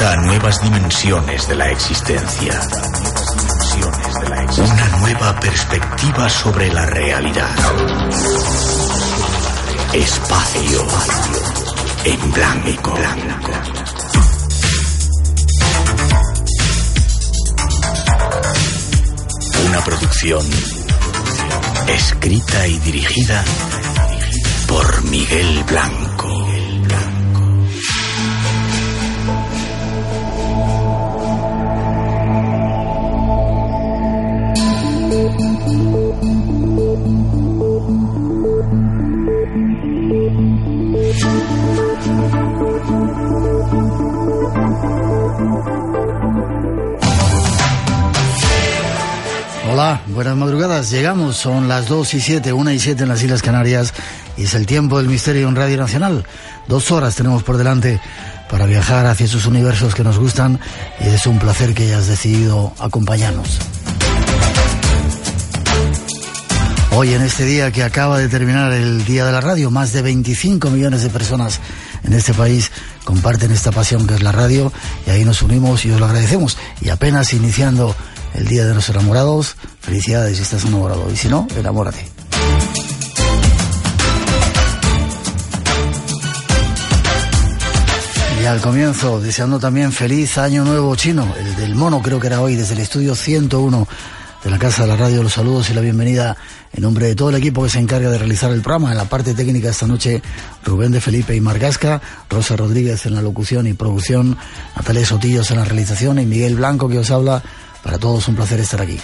A nuevas dimensiones de la existencia. Una nueva perspectiva sobre la realidad. Espacio en blanco. Una producción escrita y dirigida por Miguel Blanco. Buenas madrugadas. Llegamos, son las 2 y 7, 1 y 7 en las Islas Canarias y es el tiempo del misterio en Radio Nacional. Dos horas tenemos por delante para viajar hacia esos universos que nos gustan y es un placer que hayas decidido acompañarnos. Hoy en este día que acaba de terminar el Día de la Radio, más de 25 millones de personas en este país comparten esta pasión que es la radio y ahí nos unimos y os lo agradecemos. Y apenas iniciando el Día de los Enamorados, felicidades si estás enamorado y si no, enamórate. Y al comienzo, deseando también feliz año nuevo chino, el del mono creo que era hoy, desde el estudio 101 de la Casa de la Radio, los saludos y la bienvenida en nombre de todo el equipo que se encarga de realizar el programa. En la parte técnica esta noche, Rubén de Felipe y Margasca, Rosa Rodríguez en la locución y producción, Natalia Sotillos en la realización y Miguel Blanco que os habla. Para todos un placer estar aquí.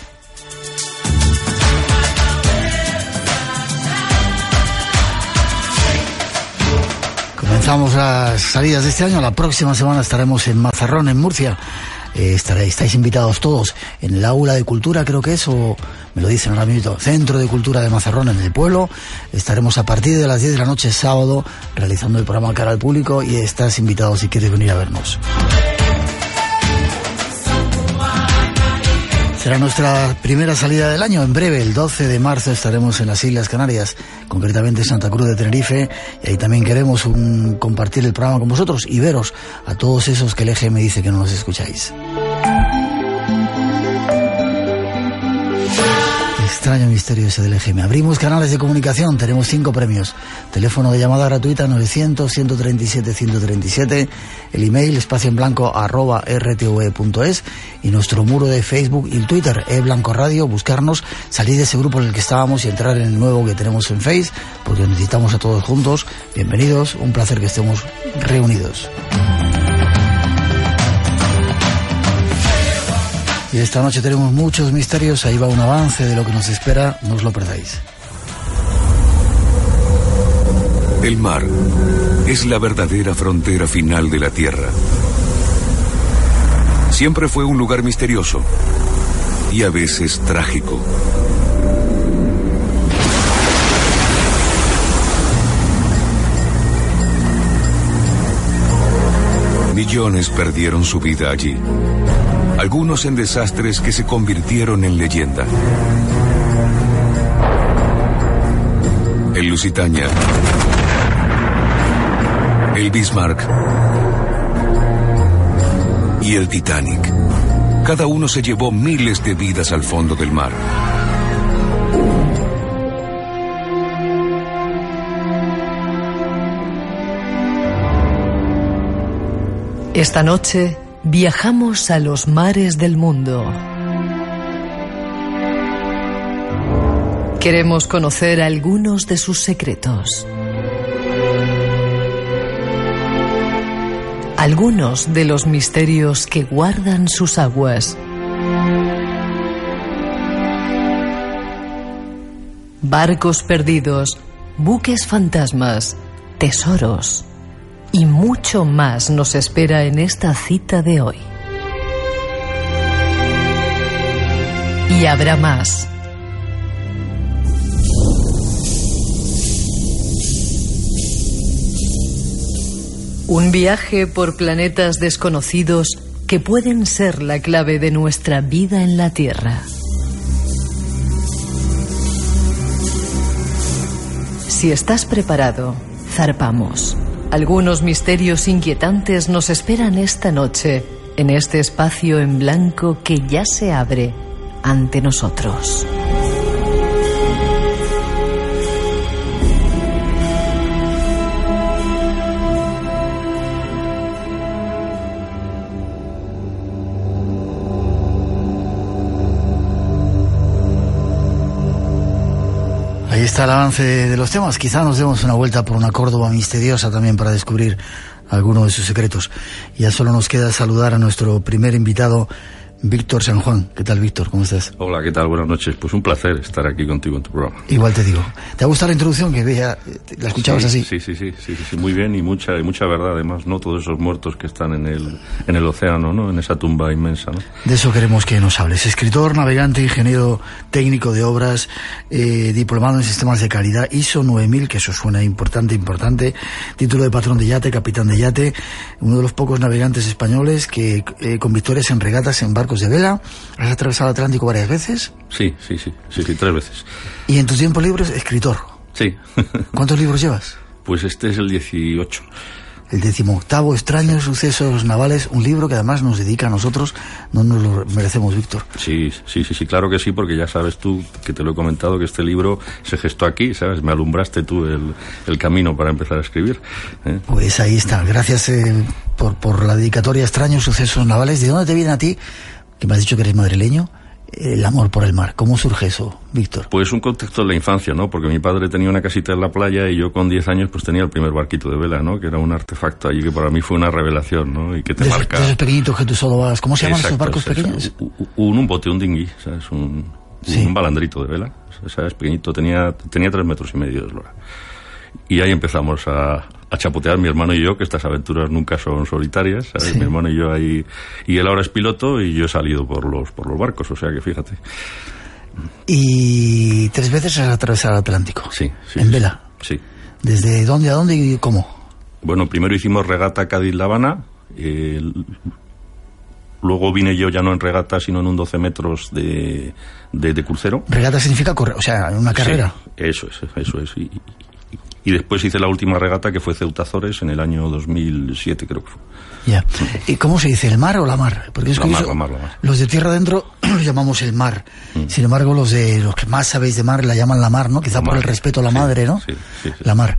Comenzamos las salidas de este año. La próxima semana estaremos en Mazarrón, en Murcia. Eh, estáis invitados todos en el aula de cultura, creo que es, o me lo dicen ahora mismo, Centro de Cultura de Mazarrón en el pueblo. Estaremos a partir de las 10 de la noche sábado realizando el programa cara al público y estás invitado si quieres venir a vernos. Será nuestra primera salida del año. En breve, el 12 de marzo, estaremos en las Islas Canarias, concretamente Santa Cruz de Tenerife. Y ahí también queremos un, compartir el programa con vosotros y veros a todos esos que el eje me dice que no nos escucháis. Extraño misterio ese del EGM. Abrimos canales de comunicación, tenemos cinco premios. Teléfono de llamada gratuita 900-137-137, el email espacio en blanco arroba rtve.es y nuestro muro de Facebook y Twitter, e Blanco Radio, buscarnos, salir de ese grupo en el que estábamos y entrar en el nuevo que tenemos en Face, porque necesitamos a todos juntos. Bienvenidos, un placer que estemos reunidos. Y esta noche tenemos muchos misterios, ahí va un avance de lo que nos espera, no os lo perdáis. El mar es la verdadera frontera final de la Tierra. Siempre fue un lugar misterioso y a veces trágico. Millones perdieron su vida allí algunos en desastres que se convirtieron en leyenda. El Lusitania, el Bismarck y el Titanic. Cada uno se llevó miles de vidas al fondo del mar. Esta noche Viajamos a los mares del mundo. Queremos conocer algunos de sus secretos. Algunos de los misterios que guardan sus aguas. Barcos perdidos, buques fantasmas, tesoros y mucho más nos espera en esta cita de hoy. Y habrá más. Un viaje por planetas desconocidos que pueden ser la clave de nuestra vida en la Tierra. Si estás preparado, zarpamos. Algunos misterios inquietantes nos esperan esta noche en este espacio en blanco que ya se abre ante nosotros. Está el avance de los temas. Quizá nos demos una vuelta por una Córdoba misteriosa también para descubrir algunos de sus secretos. Ya solo nos queda saludar a nuestro primer invitado Víctor San Juan. ¿Qué tal, Víctor? ¿Cómo estás? Hola, ¿qué tal? Buenas noches. Pues un placer estar aquí contigo en tu programa. Igual te digo. ¿Te ha gustado la introducción? Que veía, la escuchabas sí, así. Sí, sí, sí, sí, sí, muy bien y mucha, y mucha verdad además, ¿no? Todos esos muertos que están en el, en el océano, ¿no? En esa tumba inmensa, ¿no? De eso queremos que nos hables. Escritor, navegante, ingeniero técnico de obras, eh, diplomado en sistemas de calidad, ISO 9000, que eso suena importante, importante. Título de patrón de yate, capitán de yate. Uno de los pocos navegantes españoles que, eh, con victorias en regatas en barcos de vela ¿Has atravesado el Atlántico varias veces? Sí, sí, sí, sí, sí, tres veces. ¿Y en tu tiempo libre escritor? Sí. ¿Cuántos libros llevas? Pues este es el 18. El decimoctavo, Extraños Sucesos Navales, un libro que además nos dedica a nosotros, no nos lo merecemos, Víctor. Sí, sí, sí, sí, claro que sí, porque ya sabes tú, que te lo he comentado, que este libro se gestó aquí, ¿sabes? Me alumbraste tú el, el camino para empezar a escribir. ¿eh? Pues ahí está, gracias eh, por, por la dedicatoria Extraños Sucesos Navales. ¿De dónde te viene a ti que me has dicho que eres madrileño, el amor por el mar. ¿Cómo surge eso, Víctor? Pues un contexto de la infancia, ¿no? Porque mi padre tenía una casita en la playa y yo con 10 años pues tenía el primer barquito de vela, ¿no? Que era un artefacto allí que para mí fue una revelación, ¿no? Y que te de marca... De esos pequeñitos que tú solo vas... ¿Cómo se llaman esos barcos exacto, pequeños? Un, un bote, un dinghy, ¿sabes? Un, Sí. un balandrito de vela, ¿sabes? Pequeñito, tenía, tenía tres metros y medio de eslora. Y ahí empezamos a, a chapotear mi hermano y yo, que estas aventuras nunca son solitarias, ¿sabes? Sí. Mi hermano y yo ahí... Y él ahora es piloto y yo he salido por los, por los barcos, o sea que fíjate. Y tres veces has atravesado el Atlántico. Sí, sí. En vela. Sí. ¿Desde dónde a dónde y cómo? Bueno, primero hicimos regata Cádiz-La Habana. eh, luego vine yo ya no en regata, sino en un 12 metros de, de, de crucero. Regata significa correr, o sea, en una carrera. Sí, eso es, eso es. Y, y- después hice la última regata que fue Ceuta Azores en el año 2007, creo que fue. Ya. ¿Y cómo se dice, el mar o la mar? Porque es La mar, curioso, la mar, la mar. Los de tierra adentro lo llamamos el mar. Mm. Sin embargo, los de los que más sabéis de mar la llaman la mar, ¿no? Quizá por el respeto a la Sí, madre, ¿no? sí, sí, sí. La mar.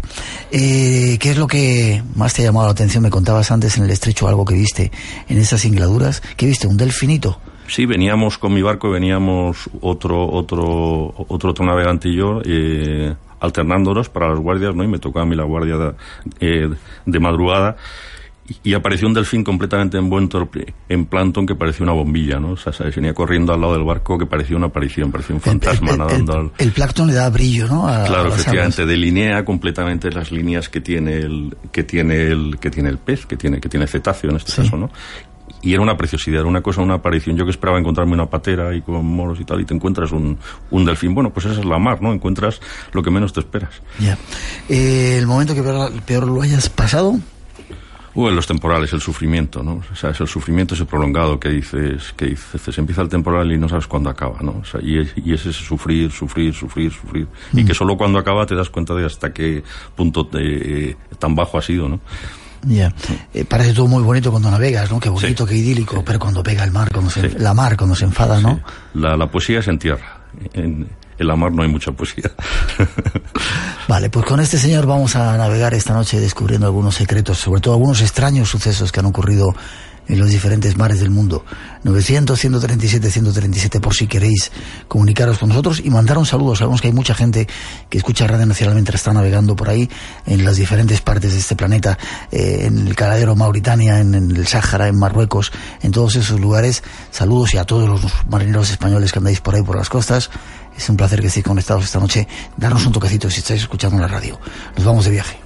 Eh, ¿Qué es lo que más te ha llamado la atención? Me contabas antes en el estrecho algo que viste en esas singladuras. ¿Qué viste? ¿Un delfinito? Sí, veníamos con mi barco, veníamos otro otro otro, otro navegante y yo, eh, alternándonos para las guardias, ¿no? Y me tocaba a mí la guardia de, eh, de madrugada. Y, apareció un delfín completamente envuelto en plancton que parecía una bombilla, ¿no? O sea, ¿sabes? venía corriendo al lado del barco que parecía una aparición, parecía un fantasma el, el- nadando el- al... el plancton le da brillo, ¿no? A- Claro, efectivamente, aguas. delinea completamente las líneas que tiene el que tiene el que tiene el pez, que tiene que tiene cetáceo en este Sí. caso, ¿no? Y era una preciosidad, era una cosa, una aparición. Yo que esperaba encontrarme una patera y con moros y tal, y te encuentras un, un delfín. Bueno, pues esa es la mar, ¿no? Encuentras lo que menos te esperas. Ya. Eh, el momento que peor, peor lo hayas pasado, Uh, en los temporales, el sufrimiento, ¿no? O sea, es el sufrimiento ese prolongado que dices, que dices, se empieza el temporal y no sabes cuándo acaba, ¿no? O sea, y es, y es ese sufrir, sufrir, sufrir, sufrir. Y que solo cuando acaba te das cuenta de hasta qué punto te- eh, tan bajo ha sido, ¿no? Ya. Eh, parece todo muy bonito cuando navegas, ¿no? Qué bonito, Sí. qué idílico, pero cuando pega el mar, cuando se, Sí. la mar, cuando se enfada, ¿no? La, la poesía es en tierra. En, en la mar no hay mucha poesía. Vale, pues con este señor vamos a navegar esta noche descubriendo algunos secretos, sobre todo algunos extraños sucesos que han ocurrido en los diferentes mares del mundo. 900, 137, 137 por si queréis comunicaros con nosotros y mandar un saludo. Sabemos que hay mucha gente que escucha Radio Nacional mientras está navegando por ahí en las diferentes partes de este planeta, eh, en el Caladero Mauritania, en, en el Sáhara, en Marruecos, en todos esos lugares. Saludos y a todos los marineros españoles que andáis por ahí por las costas. Es un placer que estéis conectados esta noche. Darnos un toquecito si estáis escuchando la radio. Nos vamos de viaje.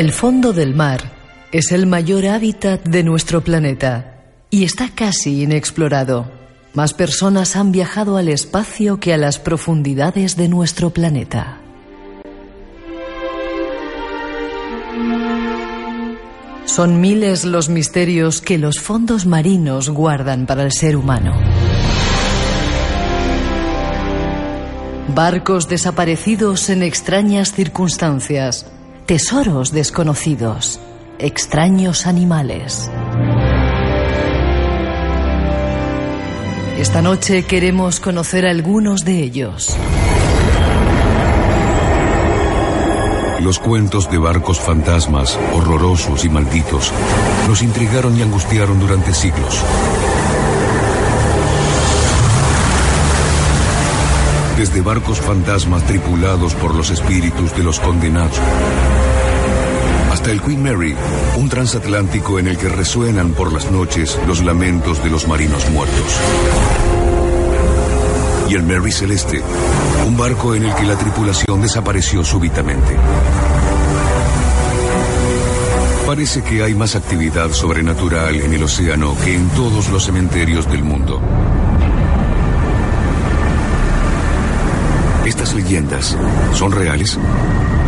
El fondo del mar Es el mayor hábitat de nuestro planeta y está casi inexplorado. Más personas han viajado al espacio que a las profundidades de nuestro planeta. Son miles los misterios que los fondos marinos guardan para el ser humano. Barcos desaparecidos en extrañas circunstancias, tesoros desconocidos, extraños animales. Esta noche queremos conocer algunos de ellos. Los cuentos de barcos fantasmas, horrorosos y malditos, nos intrigaron y angustiaron durante siglos. Desde barcos fantasmas tripulados por los espíritus de los condenados, hasta el Queen Mary, un transatlántico en el que resuenan por las noches los lamentos de los marinos muertos. Y el Mary Celeste, un barco en el que la tripulación desapareció súbitamente. Parece que hay más actividad sobrenatural en el océano que en todos los cementerios del mundo. ¿Estas leyendas son reales?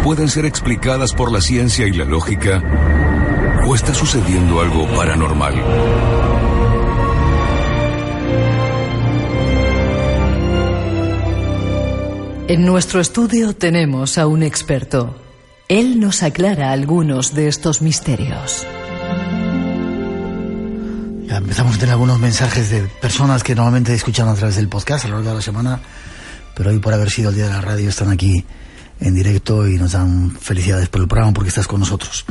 ¿Pueden ser explicadas por la ciencia y la lógica? ¿O está sucediendo algo paranormal? En nuestro estudio tenemos a un experto. Él nos aclara algunos de estos misterios. Ya empezamos a tener algunos mensajes de personas que normalmente escuchan a través del podcast a lo largo de la semana, pero hoy por haber sido el día de la radio están aquí en directo y nos dan felicidades por el programa porque estás con nosotros.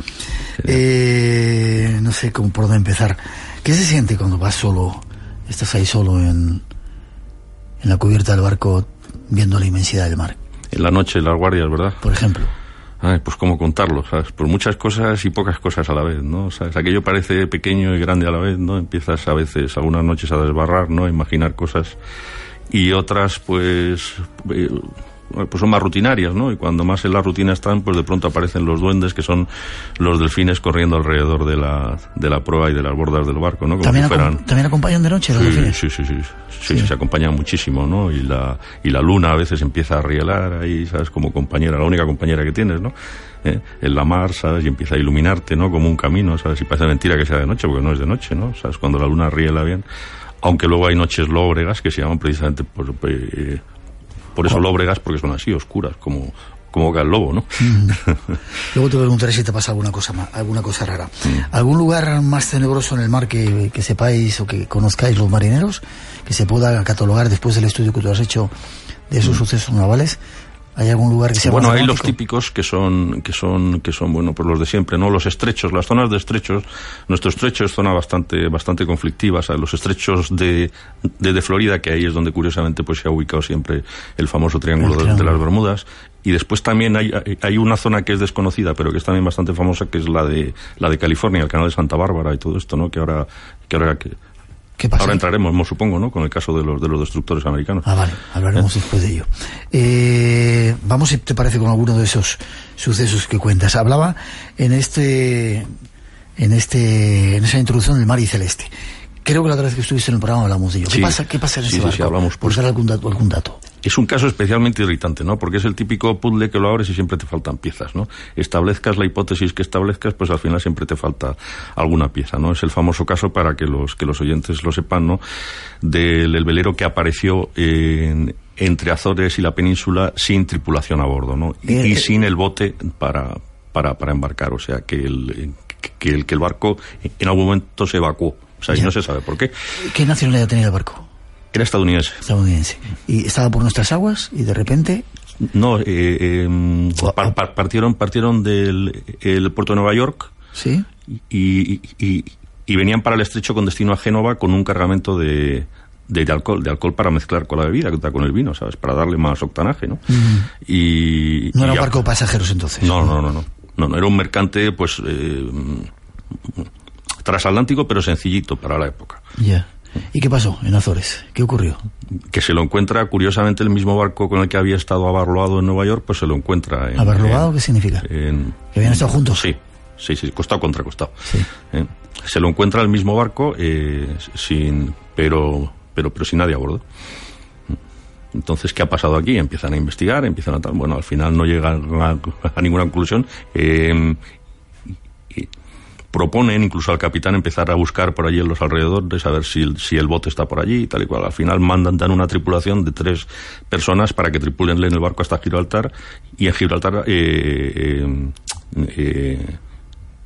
Eh, no sé cómo por dónde empezar. ¿Qué se siente cuando vas solo, estás ahí solo en, en la cubierta del barco viendo la inmensidad del mar? En la noche, las guardias, ¿verdad? Por ejemplo. Ay, pues cómo contarlo, ¿sabes? Por muchas cosas y pocas cosas a la vez, ¿no? ¿Sabes? Aquello parece pequeño y grande a la vez, ¿no? Empiezas a veces, algunas noches a desbarrar, ¿no? A imaginar cosas y otras, pues, eh, pues son más rutinarias, ¿no? Y cuando más en la rutina están, pues de pronto aparecen los duendes, que son los delfines corriendo alrededor de la, de la proa y de las bordas del barco, ¿no? Como ¿También, si fueran... acom- ¿También acompañan de noche los Sí, delfines? sí, sí, sí, sí, sí, se acompañan muchísimo, ¿no? Y la, y la luna a veces empieza a rielar ahí, ¿sabes? Como compañera, la única compañera que tienes, ¿no? ¿Eh? En la mar, ¿sabes? Y empieza a iluminarte, ¿no? Como un camino, ¿sabes? Y parece mentira que sea de noche, porque no es de noche, ¿no? ¿Sabes? Cuando la luna riela bien. Aunque luego hay noches lóbregas que se llaman precisamente por, eh, por eso lóbregas, porque son así, oscuras, como, como el lobo, ¿no? Luego te preguntaré si te pasa alguna cosa alguna cosa rara. ¿Algún lugar más tenebroso en el mar que, que sepáis o que conozcáis los marineros que se pueda catalogar después del estudio que tú has hecho de esos sucesos navales? ¿Hay algún lugar que sea bueno, más hay los típicos que son, que son, que son, bueno, pues los de siempre, ¿no? Los estrechos, las zonas de estrechos. Nuestro estrecho es zona bastante, bastante conflictiva. O sea, los estrechos de, de, de Florida, que ahí es donde curiosamente pues se ha ubicado siempre el famoso triángulo El de, las Bermudas. Y después también hay, hay- hay una zona que es desconocida, pero que es también bastante famosa, que es la de, la de California, el canal de Santa Bárbara y todo esto, ¿no? Que ahora, que ahora, que, ¿Qué pasa? ahora entraremos, mo- supongo, ¿no? Con el caso de los, de los destructores americanos. Ah, vale, hablaremos después de ello. Eh, vamos, si te parece, con alguno de esos sucesos que cuentas. Hablaba en este, en este, en esa introducción del mar y celeste. Creo que la otra vez que estuviste en el programa hablamos de ello. ¿Qué Sí. pasa? ¿Qué pasa en Sí, ese sí, barco? sí, hablamos, por pues. dar algún dato, algún dato. Es un caso especialmente irritante, ¿no? Porque es el típico puzzle que lo abres y siempre te faltan piezas, ¿no? Establezcas la hipótesis que establezcas, pues al final siempre te falta alguna pieza, ¿no? Es el famoso caso para que los que los oyentes lo sepan, ¿no? Del el velero que apareció en- entre Azores y la península sin tripulación a bordo, ¿no? Y, y sin el bote para, para, para embarcar, o sea, que el, que el, que el barco en algún momento se evacuó. O sea, y no se sabe por qué. ¿Qué nacionalidad tenía el barco? Era estadounidense. Estadounidense. Y estaba por nuestras aguas y de repente, No, eh, eh, par- par- partieron, partieron del el puerto de Nueva York ¿sí? y, y- y venían para el estrecho con destino a Génova con un cargamento de, de, de alcohol, de alcohol para mezclar con la bebida, con el vino, ¿sabes? Para darle más octanaje, ¿no? Y, No era un barco de pasajeros entonces. No, no, no, no. No, no, era un mercante, pues, eh, transatlántico, pero sencillito para la época. Ya. ¿Y qué pasó en Azores? ¿Qué ocurrió? Que se lo encuentra, curiosamente, el mismo barco con el que había estado abarroado en Nueva York, pues se lo encuentra en... ¿Abarroado en- qué significa? en- ¿Que habían estado juntos? Sí, sí, sí, costado contra costado. ¿eh? Se lo encuentra el mismo barco, eh, sin, pero, pero, pero sin nadie a bordo. Entonces, ¿qué ha pasado aquí? Empiezan a investigar, empiezan a tal. Bueno, al final no llegan a, a ninguna conclusión. Eh, proponen incluso al capitán empezar a buscar por allí en los alrededores a ver si el, si el bote está por allí y tal y cual. Al final mandan dan una tripulación de tres personas para que tripulen en el barco hasta Gibraltar y en Gibraltar eh, eh, eh,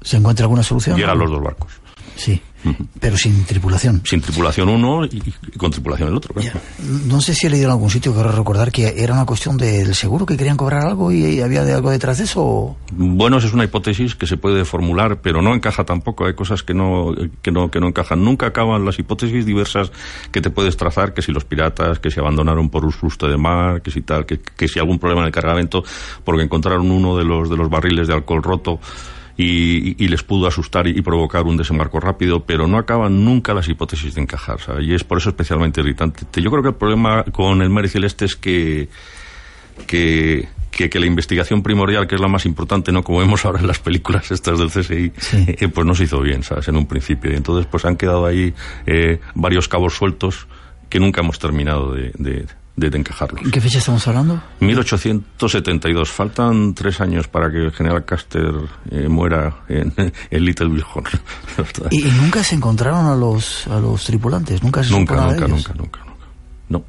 ¿Se encuentra alguna solución? llegan los dos barcos. Sí, pero sin tripulación. Sin tripulación uno y, y con tripulación el otro. claro. No sé si he leído en algún sitio, quiero recordar que era una cuestión del seguro, que querían cobrar algo y había de algo detrás de eso. o- Bueno, esa es una hipótesis que se puede formular, pero no encaja tampoco. Hay cosas que no, que no, que no encajan. Nunca acaban las hipótesis diversas que te puedes trazar, que si los piratas, que si abandonaron por un susto de mar, que si tal, que, que si algún problema en el cargamento, porque encontraron uno de los, de los barriles de alcohol roto. Y, y- y les pudo asustar y, y provocar un desembarco rápido, pero no acaban nunca las hipótesis de encajar, ¿sabes? Y es por eso especialmente irritante. Yo creo que el problema con el Mary Celeste es que que, que, que la investigación primordial, que es la más importante, ¿no? Como vemos ahora en las películas estas del CSI, Sí. eh, pues no se hizo bien, ¿sabes? En un principio. Y entonces, pues han quedado ahí eh, varios cabos sueltos que nunca hemos terminado de, de, de, de encajarlos. ¿En qué fecha estamos hablando? 1872. Faltan tres años para que el general Custer eh, muera en, en Little Bighorn. Y, y nunca se encontraron a los, a los tripulantes, nunca se supo nunca, nada de nunca, ellos. nunca, nunca, nunca. No.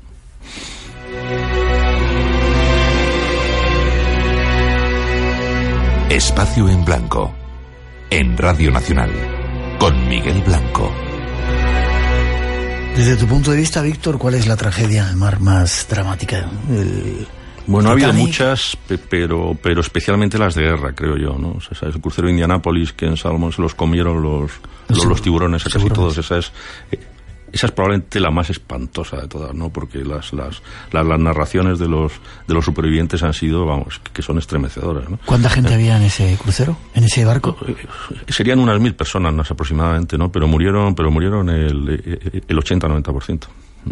Espacio en Blanco. En Radio Nacional. Con Miguel Blanco. Desde tu punto de vista, Víctor, ¿cuál es la tragedia mar más dramática? El- Bueno, ha habido muchas, pe- pero, pero especialmente las de guerra, creo yo, ¿no? O sea, el crucero de Indianápolis, que en Salomón se los comieron los, los, los tiburones, a casi todos. Esa es, eh, esa es probablemente la más espantosa de todas, ¿no? Porque las, las, las, las narraciones de los, de los supervivientes han sido, vamos, que, son estremecedoras, ¿no? ¿Cuánta gente había en ese crucero, en ese barco? Eh, Serían unas mil personas más aproximadamente, ¿no? Pero murieron, pero murieron el, eh, el 80-90%.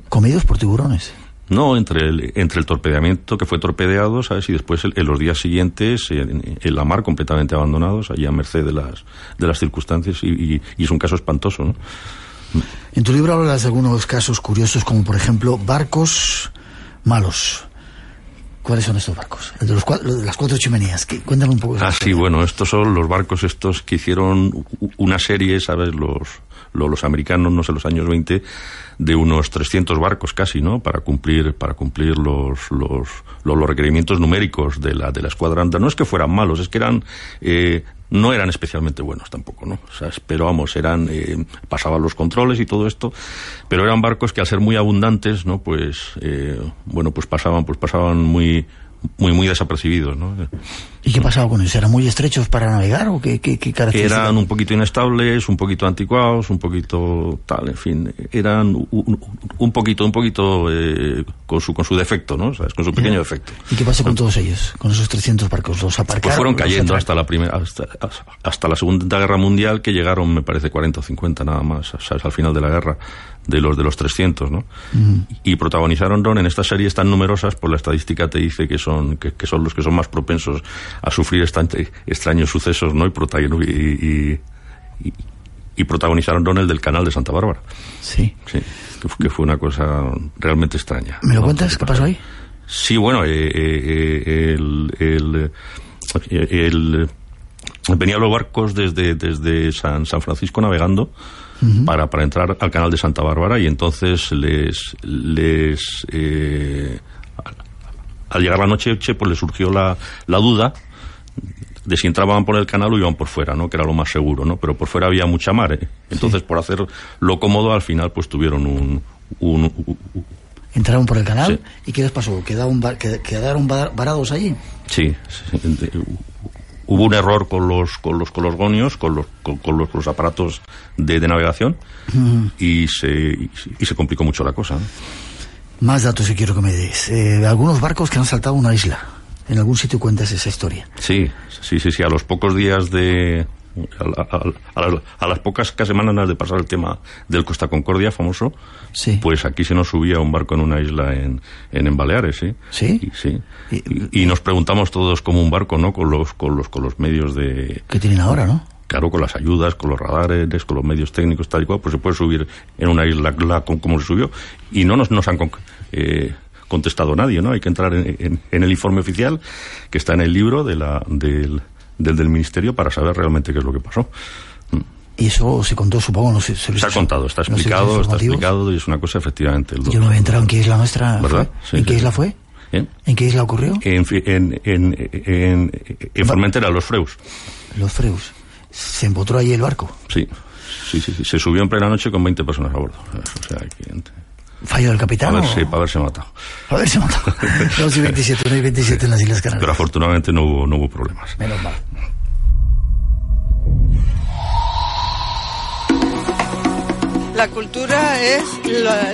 Comidos por tiburones. No, entre el, entre el torpedeamiento que fue torpedeado, ¿sabes? Y después el- en los días siguientes en, en la mar completamente abandonados, allí a merced de las, de las circunstancias y, y- y es un caso espantoso, ¿no? En tu libro hablas de algunos casos curiosos, como por ejemplo barcos malos. ¿Cuáles son estos barcos? El de, los cua- lo de las cuatro chimeneas. ¿Qué? Cuéntame un poco. Ah, sí, historia. bueno, estos son los barcos estos que hicieron una serie, ¿sabes? Los, lo- los, americanos, no sé, los años 20, de unos 300 barcos casi, ¿no? Para cumplir, para cumplir los, los, los, los requerimientos numéricos de la, de la escuadra. No es que fueran malos, es que eran, eh, no eran especialmente buenos tampoco, ¿no? O sea, pero vamos, eran, eh, pasaban los controles y todo esto, pero eran barcos que al ser muy abundantes, ¿no? Pues, eh, bueno, pues pasaban, pues pasaban muy, muy, muy desapercibidos, ¿no? ¿Y qué pasaba con ellos? ¿Eran muy estrechos para navegar o qué, qué, qué características? Eran un poquito inestables, un poquito anticuados, un poquito tal, en fin, eran un, un- poquito, un poquito eh, con su con su defecto, ¿no? ¿Sabes? Con su pequeño defecto. ¿Y qué pasó con todos ellos? Con esos 300 barcos. ¿Los aparcaron? Pues fueron cayendo hasta la primera, hasta, hasta la Segunda Guerra Mundial, que llegaron, me parece, 40 o 50 nada más, ¿sabes? Al final de la guerra, de los de los 300, ¿no? Y protagonizaron, Ron, en estas series tan numerosas, por la estadística te dice que son que, que son los que son más propensos a sufrir estante- extraños sucesos, ¿no? Y, y, y, protagonizaron, Ron, el del canal de Santa Bárbara. Sí. Sí, que, fu- que fue una cosa realmente extraña. ¿Me lo ¿no? cuentas? ¿Qué pasó ahí? Sí, bueno, eh, eh, eh, el, el, eh, el- venían los barcos desde, desde San, San Francisco navegando para, para entrar al canal de Santa Bárbara y entonces les, les eh, al- llegar la noche pues les surgió la, la duda de si entraban por el canal o iban por fuera, ¿no? Que era lo más seguro, ¿no? Pero por fuera había mucha mar, ¿eh? Entonces, por hacer lo cómodo, al final, pues tuvieron un, un, un- Entraron por el canal Sí. y ¿qué les pasó? ¿Quedaron, quedaron va- varados allí? Sí, sí, de- hubo un error con los con los con los gonios, con los con, con los, aparatos de, de navegación y se y, y se complicó mucho la cosa. ¿no? Más datos que quiero que me des. Eh, algunos barcos que han saltado una isla. En algún sitio cuentas esa historia. Sí, sí, sí, sí. A los pocos días de a, la- a- a las- a las pocas semanas de pasar el tema del Costa Concordia famoso, Sí. pues aquí se nos subía un barco en una isla en, en, en Baleares, ¿sí? ¿Sí? Y, sí. Y- Y, y nos preguntamos todos como un barco, ¿no? Con los con los con los medios de Que tienen ahora, ¿no? claro, con las ayudas, con los radares, con los medios técnicos, tal y cual, pues se puede subir en una isla como se subió. Y no nos, nos han eh, contestado nadie, ¿no? Hay que entrar en, el informe oficial que está en el libro de la, del, del, Ministerio para saber realmente qué es lo que pasó. Mm. Y eso se contó, supongo, no sé. Se, ha contado, está explicado, está explicado y es una cosa efectivamente. Yo no había entrado en qué isla nuestra. ¿Verdad? ¿En qué isla fue? ¿En qué isla ocurrió? En, en, en, en Formentera, los Freus. Los Freus. ¿Se empotró allí el barco? Sí, sí, sí, Se subió en plena noche con 20 personas a bordo. O sea, ¿Fallo del capitán? Para, ver, para haberse matado. Para haberse matado. 2 y 27, 1 y 27 en las Islas Canarias. Pero afortunadamente no hubo, no hubo problemas. Menos mal. La cultura es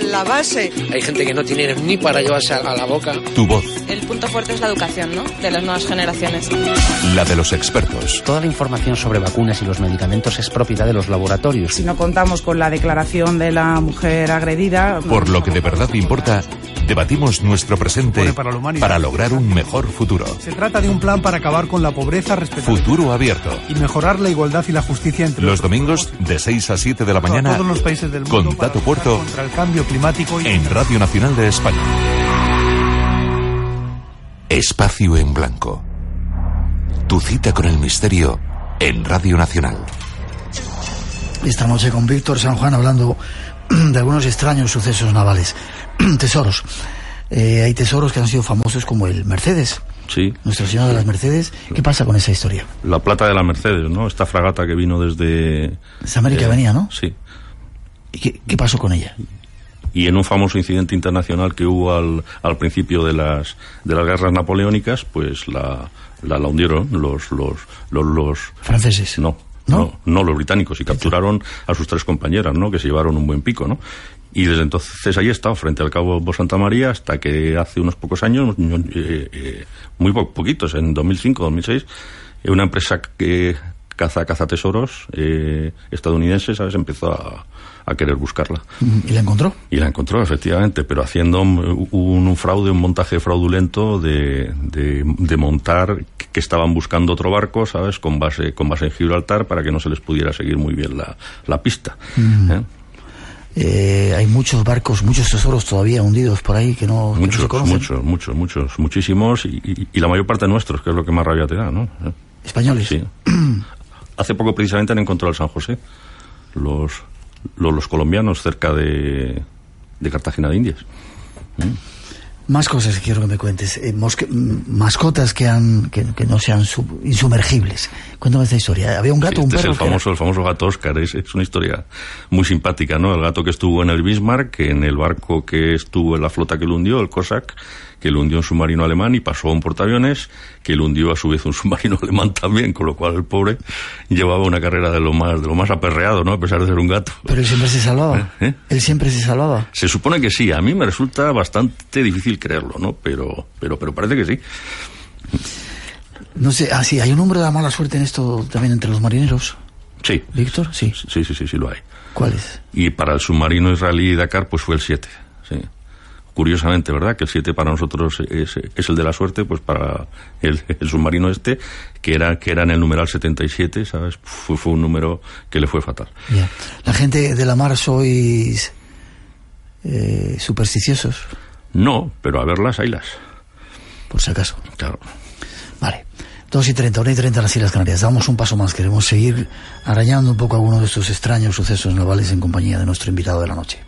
la, base. Hay gente que no tiene ni para llevarse a, la boca. Tu voz. El punto fuerte es la educación, ¿no? De las nuevas generaciones. La de los expertos. Toda la información sobre vacunas y los medicamentos es propiedad de los laboratorios. Si no contamos con la declaración de la mujer agredida... Por lo que de verdad importa, debatimos nuestro presente para, lograr un mejor futuro. Se trata de un plan para acabar con la pobreza respetando Futuro abierto. Y mejorar la igualdad y la justicia entre los domingos de 6 a 7 de la mañana. Todos los países del mundo con Tato Puerto contra el cambio climático en Radio Nacional de España. Espacio en blanco. Tu cita con el misterio en Radio Nacional. Esta noche con Víctor San Juan hablando de algunos extraños sucesos navales. tesoros. Eh, hay tesoros que han sido famosos como el Mercedes. Sí. Nuestra Señora de las Mercedes. ¿Qué pasa con esa historia? La plata de la Mercedes, ¿no? Esta fragata que vino desde... Desde América eh, venía, ¿no? Sí. ¿Y qué, pasó con ella? y en un famoso incidente internacional que hubo al, al principio de las de las guerras napoleónicas pues la, la, hundieron los, los, los, los franceses no ¿No? ¿No? los británicos y capturaron a sus tres compañeras, ¿no? Que se llevaron un buen pico, ¿no? Y desde entonces ahí estado, frente al Cabo Santa María, hasta que hace unos pocos años, eh, eh, muy poquitos, en 2005, 2006, eh, una empresa que caza, caza tesoros estadounidense, ¿sabes? Empezó a, querer buscarla. ¿Y la encontró? Y la encontró, efectivamente, pero haciendo un, fraude, un montaje fraudulento de, de, montar que estaban buscando otro barco, ¿sabes? Con base, con base en Gibraltar para que no se les pudiera seguir muy bien la, la pista. Eh, hay muchos barcos, muchos tesoros todavía hundidos por ahí que no, muchos, se conocen. Muchos, muchos, muchos, muchísimos y, la mayor parte nuestros, que es lo que más rabia te da, ¿no? ¿Españoles? Sí. Hace poco precisamente han encontrado el San José, los, los, colombianos cerca de, de Cartagena de Indias. ¿Mm? Más cosas que quiero que me cuentes. Eh, mascotas que, han, que, no sean insumergibles. Cuéntame esta historia. Había un gato, un este perro. Es el famoso, el famoso gato Oscar. Es, es, una historia muy simpática, ¿no? El gato que estuvo en el Bismarck, en el barco que estuvo en la flota que lo hundió, el Cossack, que lo hundió un submarino alemán y pasó a un portaaviones que lo hundió a su vez un submarino alemán también, con lo cual el pobre llevaba una carrera de lo más de lo más aperreado, ¿no? A pesar de ser un gato. Pero él siempre se salvaba. ¿Eh? Él siempre se salvaba. Se supone que sí. A mí me resulta bastante difícil creerlo, ¿no? Pero pero pero parece que sí. No sé, ah, sí, hay un número de mala suerte en esto también entre los marineros. Sí. ¿Víctor? Sí. Sí, sí, sí, sí, lo hay. ¿Cuál es? Y para el submarino israelí Dakar, pues fue el 7. Sí curiosamente, ¿verdad? Que el 7 para nosotros es, el de la suerte, pues para el, submarino este, que era, que era en el numeral 77, ¿sabes? Fue, fue un número que le fue fatal. ¿La gente de la mar sois eh, supersticiosos? No, pero a verlas, haylas. Por si acaso. Claro. Vale. 2 y 30, 1 y 30 en las Islas Canarias. Damos un paso más. Queremos seguir arañando un poco algunos de estos extraños sucesos navales en compañía de nuestro invitado de la noche.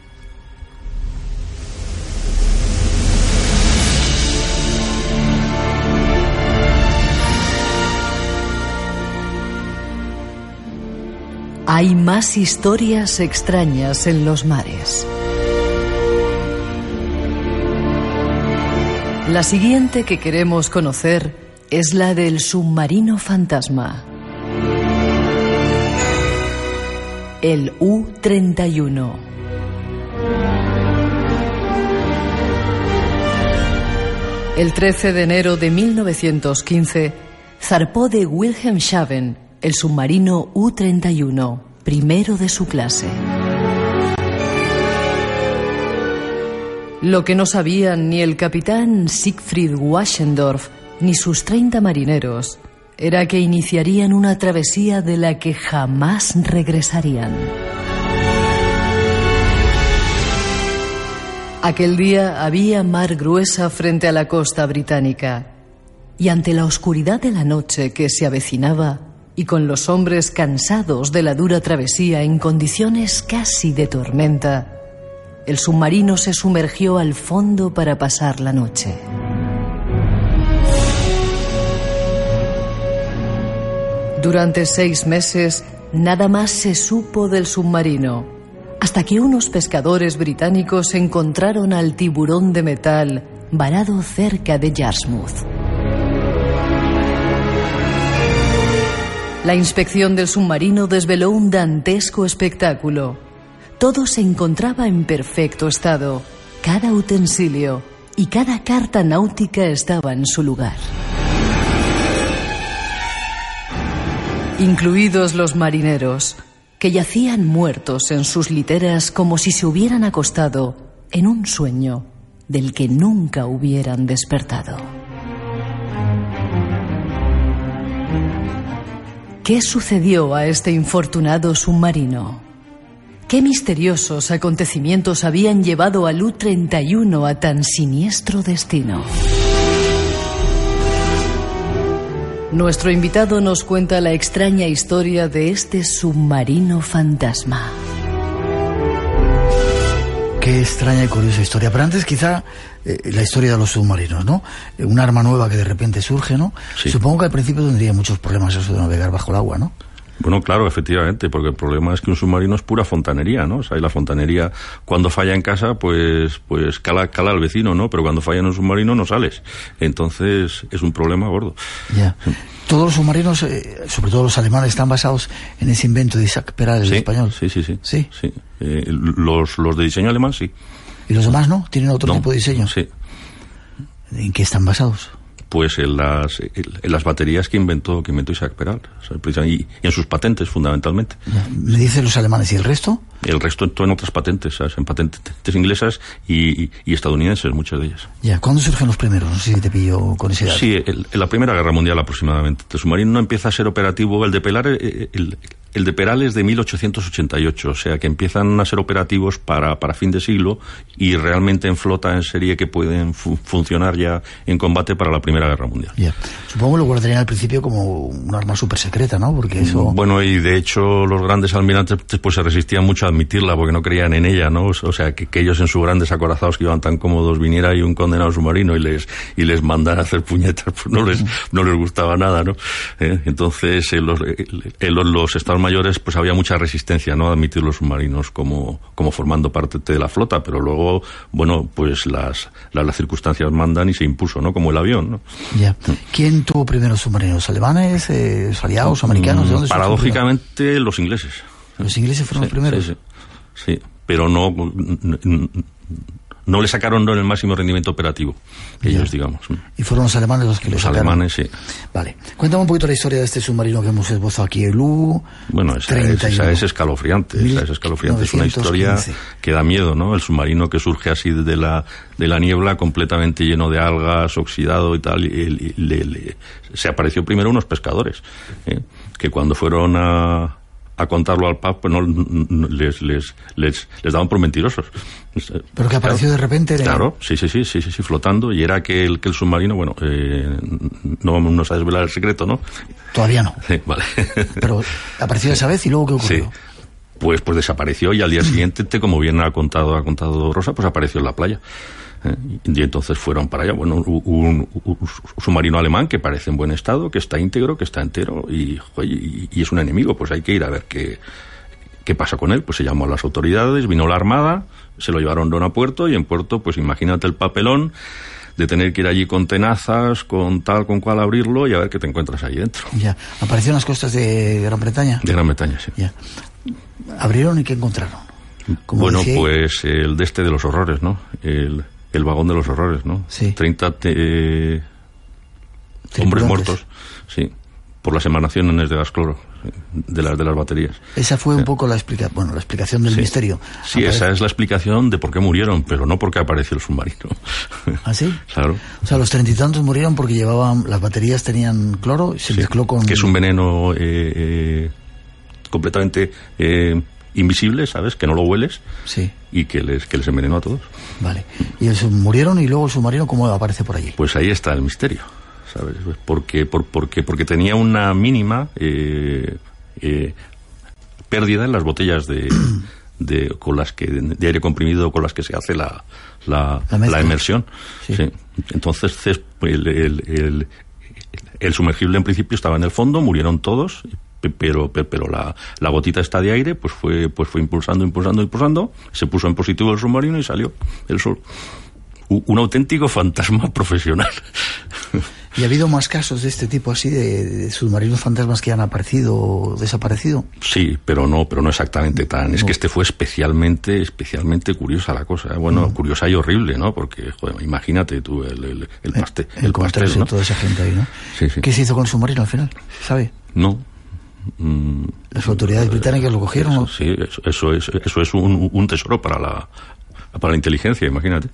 Hay más historias extrañas en los mares. La siguiente que queremos conocer es la del submarino fantasma. El U-31. El 13 de enero de 1915 zarpó de Wilhelmshaven el submarino U-31, primero de su clase. Lo que no sabían ni el capitán Siegfried Waschendorf ni sus 30 marineros era que iniciarían una travesía de la que jamás regresarían. Aquel día había mar gruesa frente a la costa británica y ante la oscuridad de la noche que se avecinaba y con los hombres cansados de la dura travesía en condiciones casi de tormenta, el submarino se sumergió al fondo para pasar la noche. Durante seis meses nada más se supo del submarino, hasta que unos pescadores británicos encontraron al tiburón de metal varado cerca de Yarmouth. La inspección del submarino desveló un dantesco espectáculo. Todo se encontraba en perfecto estado, cada utensilio y cada carta náutica estaba en su lugar. Incluidos los marineros, que yacían muertos en sus literas como si se hubieran acostado en un sueño del que nunca hubieran despertado. ¿Qué sucedió a este infortunado submarino? ¿Qué misteriosos acontecimientos habían llevado al U-31 a tan siniestro destino? Nuestro invitado nos cuenta la extraña historia de este submarino fantasma. Qué extraña y curiosa historia. Pero antes quizá eh, la historia de los submarinos, ¿no? Eh, un arma nueva que de repente surge, ¿no? Sí. Supongo que al principio tendría muchos problemas eso de navegar bajo el agua, ¿no? Bueno, claro, efectivamente, porque el problema es que un submarino es pura fontanería, ¿no? O sea, y la fontanería, cuando falla en casa, pues, pues cala, cala al vecino, ¿no? Pero cuando falla en un submarino no sales. Entonces, es un problema gordo. Ya. Todos los submarinos, eh, sobre todo los alemanes, están basados en ese invento de Isaac Peral, el Sí, español. Sí, sí, sí. Sí. Sí. Eh, los, los de diseño alemán, sí. ¿Y los demás no? ¿Tienen otro No, tipo de diseño? Sí. ¿En qué están basados? Pues en las, en las baterías que inventó, que inventó Isaac Peral. Y, y en sus patentes, fundamentalmente. ¿Me dicen los alemanes y el resto? El resto en otras patentes, ¿sabes? en patentes inglesas y, y- y estadounidenses, muchas de ellas. Ya. ¿Cuándo surgen los primeros? No sé si te pillo con ese dato. Sí, el- en la Primera Guerra Mundial aproximadamente. El submarino no empieza a ser operativo, el de Pelar, eh, el, el de Peral es de 1888, o sea que empiezan a ser operativos para, para fin de siglo y realmente en flota en serie que pueden fu- funcionar ya en combate para la Primera Guerra Mundial. Ya. Supongo que lo guardarían al principio como un arma súper secreta, ¿no? Porque eso... Bueno, y de hecho los grandes almirantes pues se resistían mucho a admitirla porque no creían en ella, ¿no? O sea, que, que ellos en sus grandes acorazados que iban tan cómodos viniera ahí un condenado submarino y les y les mandara a hacer puñetas, pues no les no les gustaba nada, ¿no? Eh, Entonces, en los, eh, en los, los estados mayores pues había mucha resistencia, ¿no? A admitir los submarinos como como formando parte de la flota, pero luego, bueno, pues las las, las circunstancias mandan y se impuso, ¿no? Como el avión, ¿no? Ya. ¿Quién tuvo primero submarinos? ¿Los alemanes, eh, aliados, americanos? ¿De dónde surgió Paradójicamente, los ingleses. Los ingleses fueron Sí, los primeros. Sí, sí. Sí, pero no, no le sacaron el máximo rendimiento operativo, ellos, digamos. Y fueron los alemanes los que Los le sacaron. alemanes, sí. Vale. Cuéntame un poquito la historia de este submarino que hemos esbozado aquí, el U. Bueno, esa, es, 31. esa es escalofriante, esa es escalofriante, es una historia 1915. que da miedo, ¿no? El submarino que surge así de la, de la niebla, completamente lleno de algas, oxidado y tal, y, y le- le- se apareció primero unos pescadores, ¿eh? que cuando fueron a, a contarlo al pub, pues no, no- les, les, les, les daban por mentirosos. Pero que apareció de repente. Claro, sí, sí, sí, sí, sí, sí, flotando, y era que el, que el submarino, bueno, eh, no vamos a desvelar el secreto, ¿no? Todavía no. Sí, vale. Pero apareció esa vez y luego ¿qué ocurrió? Sí. Pues, pues desapareció y al día siguiente, te- como bien ha contado, ha contado Rosa, pues apareció en la playa. Y entonces fueron para allá, bueno, un, un- un submarino alemán que parece en buen estado, que está íntegro, que está entero y, y, y es un enemigo, pues hay que ir a ver qué, qué pasa con él. Pues se llamó a las autoridades, vino la armada, se lo llevaron a Puerto y en Puerto, pues imagínate el papelón de tener que ir allí con tenazas, con tal, con cual abrirlo y a ver qué te encuentras ahí dentro. Ya. Apareció en las costas de Gran Bretaña. De Gran Bretaña, sí. Ya. Abrieron y ¿qué encontraron? Como bueno, pues el de este de los horrores, ¿no? El, el vagón de los horrores, ¿no? Sí. 30 te- hombres muertos, sí, por las emanaciones de gas cloro. de las de las baterías. Esa fue un poco la explica bueno, la explicación del Sí. misterio. Sí, Aparece- esa es la explicación de por qué murieron, pero no porque apareció el submarino. ¿Ah, sí? claro. O sea, los treinta y tantos murieron porque llevaban, las baterías tenían cloro y se mezcló con... Que es un veneno eh, eh, completamente eh, invisible, ¿sabes? Que no lo hueles Sí, y que les, que les envenenó a todos. vale. Y el murieron y luego el submarino, ¿cómo aparece por allí? Pues ahí está el misterio, ¿sabes? Porque, por, porque, porque tenía una mínima eh, eh, pérdida en las botellas de, de, con las que, de aire comprimido con las que se hace la, la, La inmersión. Sí. Sí. Entonces, ces- el, el, el, el sumergible en principio estaba en el fondo, murieron todos, pero, pe- pero la, la gotita esta de aire pues fue, pues fue impulsando, impulsando, impulsando, se puso en positivo el submarino y salió el sol. U- Un auténtico fantasma profesional. ¿Y ha habido más casos de este tipo así, de, de submarinos fantasmas que han aparecido o desaparecido? Sí, pero no, pero no exactamente tan. Es que este fue especialmente, especialmente curiosa la cosa. ¿eh? Bueno, Mm. curiosa y horrible, ¿no? Porque, joder, imagínate tú el, el, el, paste- el pastel, Encontrarse ¿no? toda esa gente ahí, ¿no? Sí, sí. ¿Qué se hizo con el submarino al final? ¿Se sabe? No. Mm, ¿Las autoridades británicas lo cogieron? o- sí, eso, eso es, eso es un, un tesoro para la, para la inteligencia, imagínate.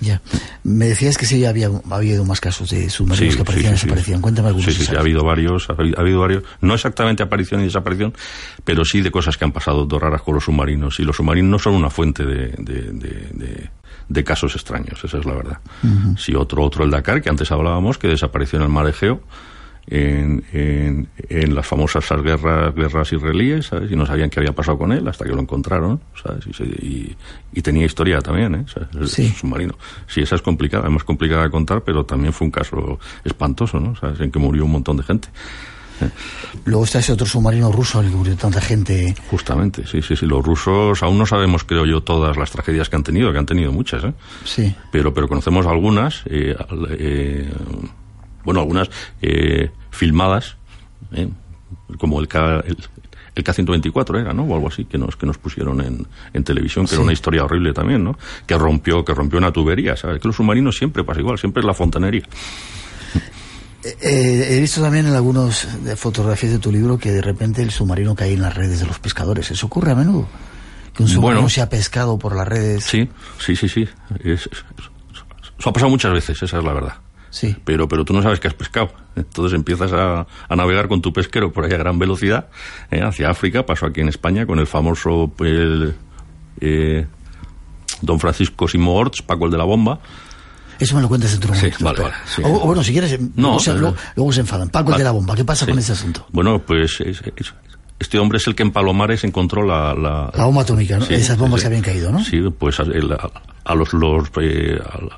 Ya. Me decías que sí había, había habido más casos de submarinos que aparecían y desaparecían. Cuéntame algunos. Sí, sí, sí, ha habido varios, ha habido, ha habido varios, no exactamente aparición y desaparición, pero sí de cosas que han pasado dos raras con los submarinos. Y los submarinos no son una fuente de, de, de- de- de casos extraños, esa es la verdad. Ujú. Sí, otro, otro el Dakar, que antes hablábamos, que desapareció en el mar Egeo, en, en, en las famosas guerras, guerras israelíes, ¿sabes? Y no sabían qué había pasado con él hasta que lo encontraron, ¿sabes? Y, se- y- y tenía historia también, ¿eh? ¿Sabes? El, Sí. el submarino. Sí, esa es complicada, es más complicada de contar, pero también fue un caso espantoso, ¿no? ¿Sabes? En que murió un montón de gente. Luego está ese otro submarino ruso al que murió tanta gente. Justamente, sí, sí, sí. Los rusos aún no sabemos, creo yo, todas las tragedias que han tenido, que han tenido muchas, ¿eh? Sí. pero pero conocemos algunas eh, eh, bueno algunas eh, filmadas ¿eh? como el K el, el K-124 era, ¿no? O algo así, que nos, que nos pusieron en, en televisión, que Sí. era una historia horrible también, ¿no? Que rompió, que rompió una tubería, ¿sabes? Que los submarinos siempre pasa igual, siempre es la fontanería. Eh, he visto también en algunas fotografías de tu libro que de repente el submarino cae en las redes de los pescadores. ¿Eso ocurre a menudo? Que un submarino Bueno. se ha pescado por las redes. Sí, sí, sí, sí. Es- es- eso ha pasado muchas veces, esa es la verdad. Sí. Pero, pero tú no sabes que has pescado. Entonces empiezas a, a navegar con tu pesquero por ahí a gran velocidad ¿eh? hacia África. Pasó aquí en España con el famoso el, eh, Don Francisco Simo Orts, Paco el de la Bomba. Eso me lo cuentas en tu Sí, momento. vale, vale, sí. O, o bueno, si quieres, No, luego, luego- luego se enfadan. Paco el Vale. de la bomba, ¿qué pasa Sí. con ese asunto? Bueno, pues es- es- este hombre es el que en Palomares encontró la... La, La bomba atómica, ¿no? Esas bombas que habían caído, ¿no? Sí, pues a, el- a- a los... los eh, al,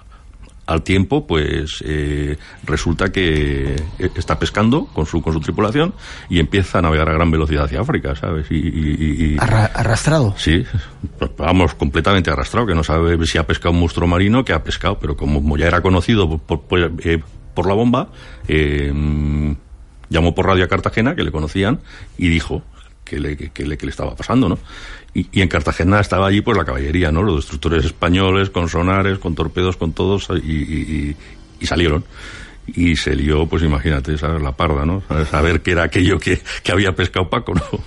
al tiempo, pues eh, resulta que eh, está pescando con su, con su tripulación y empieza a navegar a gran velocidad hacia África, ¿sabes? Y, y- y- y- Arra- arrastrado. Sí, vamos, completamente arrastrado, que no sabe si ha pescado un monstruo marino, que ha pescado, pero como ya era conocido por, por, eh, por la bomba, eh, llamó por radio a Cartagena, que le conocían, y dijo que le, que, le, que le estaba pasando, ¿no? Y, y en Cartagena estaba allí pues la caballería, ¿no? Los destructores españoles, con sonares, con torpedos, con todos, y, y- salieron. Y se lió, pues imagínate, ¿sabes? La parda, ¿no? ¿Sabes? Saber qué era aquello que, que había pescado Paco, ¿no? O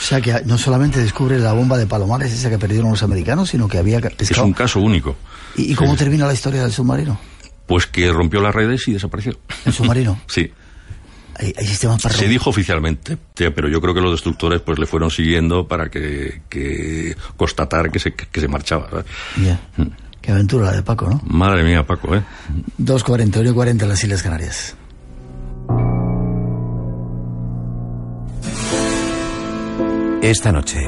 sea que no solamente descubre la bomba de Palomares, esa que perdieron los americanos, sino que había Es pescado. un caso único. ¿Y, y cómo termina la historia del submarino? Pues que rompió las redes y desapareció. ¿El submarino? Sí. Hay, hay sistemas para Se dijo oficialmente, te- pero yo creo que los destructores pues le fueron siguiendo para que, que constatar que se, que se marchaba. Ya. Qué aventura la de Paco, ¿no? Madre mía, Paco, ¿eh? 2.40, 1.40 en las Islas Canarias. Esta noche,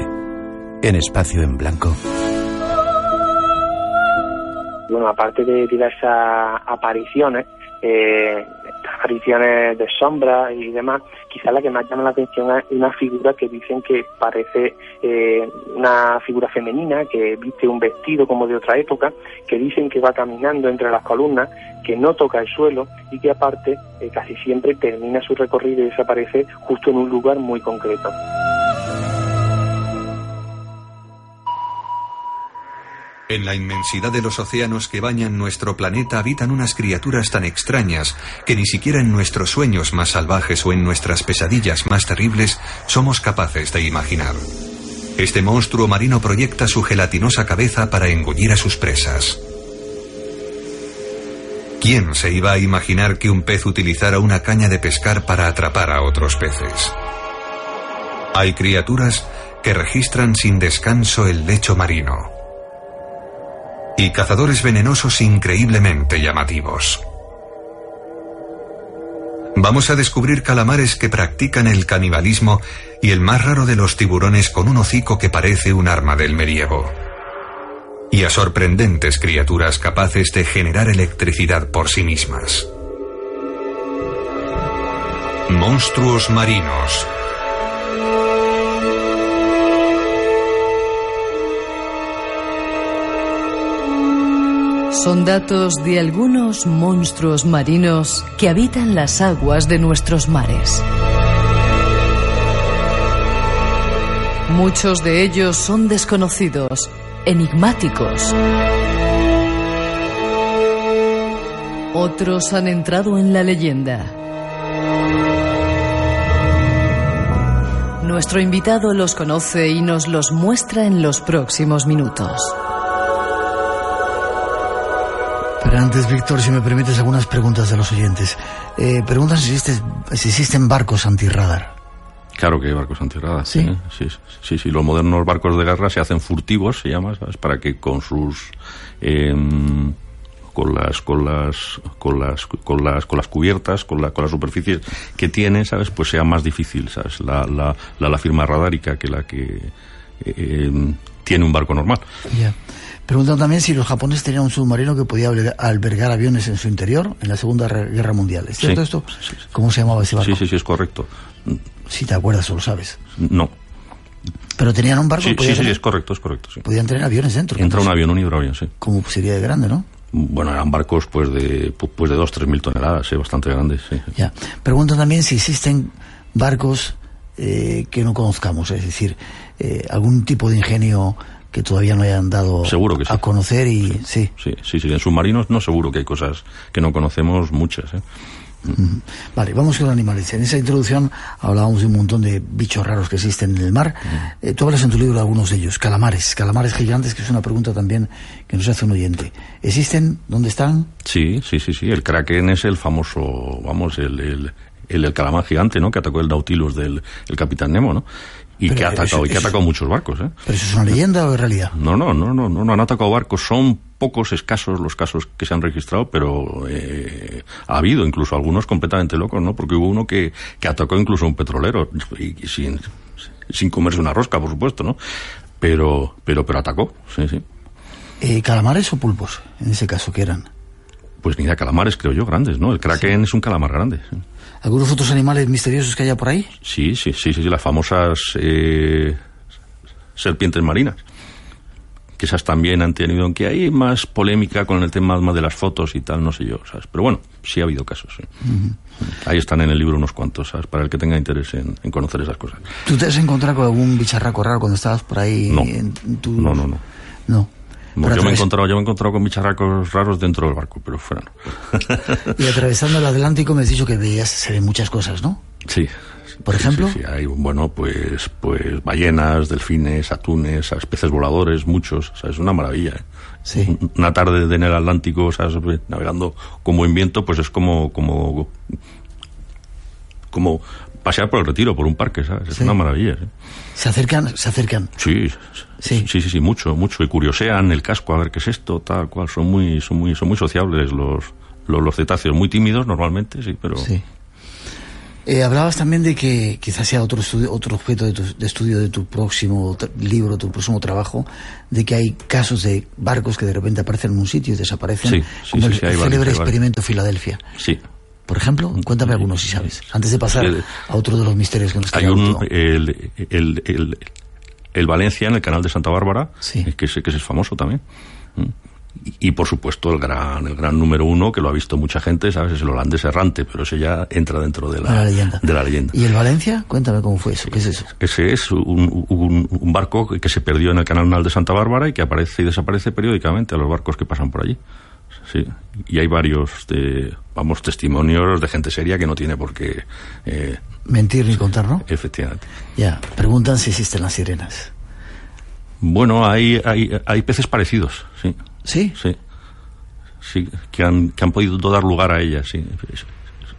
en Espacio en Blanco, bueno, aparte de diversas apariciones, eh, estas apariciones de sombra y demás, quizás la que más llama la atención es una figura que dicen que parece eh, una figura femenina, que viste un vestido como de otra época, que dicen que va caminando entre las columnas, que no toca el suelo y que aparte eh, casi siempre termina su recorrido y desaparece justo en un lugar muy concreto. En la inmensidad de los océanos que bañan nuestro planeta habitan unas criaturas tan extrañas que ni siquiera en nuestros sueños más salvajes o en nuestras pesadillas más terribles somos capaces de imaginar. Este monstruo marino proyecta su gelatinosa cabeza para engullir a sus presas. ¿Quién se iba a imaginar que un pez utilizara una caña de pescar para atrapar a otros peces? Hay criaturas que registran sin descanso el lecho marino. Y cazadores venenosos increíblemente llamativos. Vamos a descubrir calamares que practican el canibalismo y el más raro de los tiburones con un hocico que parece un arma del medievo. Y a sorprendentes criaturas capaces de generar electricidad por sí mismas. Monstruos marinos. Son datos de algunos monstruos marinos que habitan las aguas de nuestros mares. Muchos de ellos son desconocidos, enigmáticos. Otros han entrado en la leyenda. Nuestro invitado los conoce y nos los muestra en los próximos minutos. Pero antes, Víctor, si me permites algunas preguntas de los oyentes. Eh, preguntan si, existe- si existen barcos antirradar. Claro que hay barcos antirradar. ¿Sí? ¿eh? Sí, sí, sí. Los modernos barcos de guerra se hacen furtivos, se llama, ¿sabes? Para que con sus... em, con las con las con las con las con las cubiertas con la con las superficies que tienen sabes pues sea más difícil sabes la la, la, la firma radárica que la que eh, em, tiene un barco normal Ya. Preguntan también si los japoneses tenían un submarino que podía albergar- aviones en su interior en la Segunda Guerra Mundial. ¿Es cierto Sí. esto? ¿Cómo se llamaba ese barco? sí sí sí es correcto Si te acuerdas o lo sabes. no Pero tenían un barco sí sí, sí, es correcto es correcto sí. podían tener aviones dentro. entra un avión un hidroavión sí Como sería de grande, ¿no? bueno eran barcos pues de pu- pues de dos tres mil toneladas bastante grandes sí Ya. Preguntan también si existen barcos eh, que no conozcamos, es decir, eh, algún tipo de ingenio que todavía no hayan dado Seguro que sí. a conocer y sí. Sí, sí, sí. En submarinos no seguro que hay cosas que no conocemos muchas. ¿eh? Vale, vamos con los animales. En esa introducción hablábamos de un montón de bichos raros que existen en el mar. Eh, tú hablas en tu libro de algunos de ellos, calamares, calamares gigantes, que es una pregunta también que nos hace un oyente. ¿Existen? ¿Dónde están? Sí, sí, sí, sí. El kraken es el famoso, vamos, el, el, el, el calamar gigante, ¿no? Que atacó el Nautilus del el Capitán Nemo, ¿no? Y Pero que ha eso- atacado, y que ha atacado muchos barcos, ¿eh? ¿Pero eso es una leyenda o es realidad? No, no, no, no, no, no han atacado barcos. Son pocos, escasos los casos que se han registrado, pero eh, ha habido incluso algunos completamente locos, ¿no? Porque hubo uno que, que atacó incluso a un petrolero, y, y sin, sin comerse una rosca, por supuesto, ¿no? Pero, pero, pero atacó, sí, sí. Eh, ¿Calamares o pulpos? En ese caso, ¿qué eran? Pues mira, calamares creo yo grandes, ¿no? El kraken es un calamar grande. sí. ¿Algunos otros animales misteriosos que haya por ahí? Sí, sí, sí, sí, sí, las famosas eh, serpientes marinas. Que esas también han tenido, aunque hay más polémica con el tema más de las fotos y tal, no sé yo, ¿sabes? Pero bueno, sí ha habido casos. sí. Ahí están en el libro unos cuantos, ¿sabes? Para el que tenga interés en, en conocer esas cosas. ¿Tú te has encontrado con algún bicharraco raro cuando estabas por ahí? No. en tu- No, no, no. No. Yo, me he encontrado, yo me he encontrado con bicharracos raros dentro del barco, pero fuera no. Y atravesando el Atlántico me has dicho que veías, se ven muchas cosas, ¿no? Sí. ¿Por Sí, ejemplo? Sí, sí, hay, bueno, pues, pues ballenas, delfines, atunes, peces voladores, muchos, o sea, es una maravilla. ¿eh? Sí. Una tarde en el Atlántico, ¿sabes? navegando con buen viento, pues es como, como, como pasear por el retiro, por un parque, ¿sabes? Es Sí. una maravilla. ¿sí? Se acercan, se acercan. Sí, sí, sí, sí, mucho, mucho. Y curiosean el casco a ver qué es esto, tal cual. Son muy, son muy, son muy sociables los, los, los cetáceos, muy tímidos normalmente, sí, pero. Sí. Eh, hablabas también de que quizás sea otro estudio, otro objeto de, tu- de estudio de tu próximo libro, tu próximo trabajo, de que hay casos de barcos que de repente aparecen en un sitio y desaparecen, Sí, sí, como sí, el, célebre experimento Filadelfia. Sí. Por ejemplo, cuéntame algunos si sabes, antes de pasar a otro de los misterios que nos Hay un, último. el, el, el, el Valencia en el canal de Santa Bárbara, Sí. que, es, que ese es famoso también. Y, por supuesto el gran el gran número uno que lo ha visto mucha gente sabes es el holandés errante pero ese ya entra dentro de la, leyenda. de la leyenda y el Valencia cuéntame cómo fue eso qué es eso ese es un, un, barco que se perdió en el canal de Santa Bárbara y que aparece y desaparece periódicamente a los barcos que pasan por allí sí y hay varios de, vamos testimonios de gente seria que no tiene por qué eh, mentir ni contar no efectivamente ya preguntan si existen las sirenas bueno hay hay, hay peces parecidos sí ¿Sí? Sí. Sí, que han, que han podido dar lugar a ella, sí.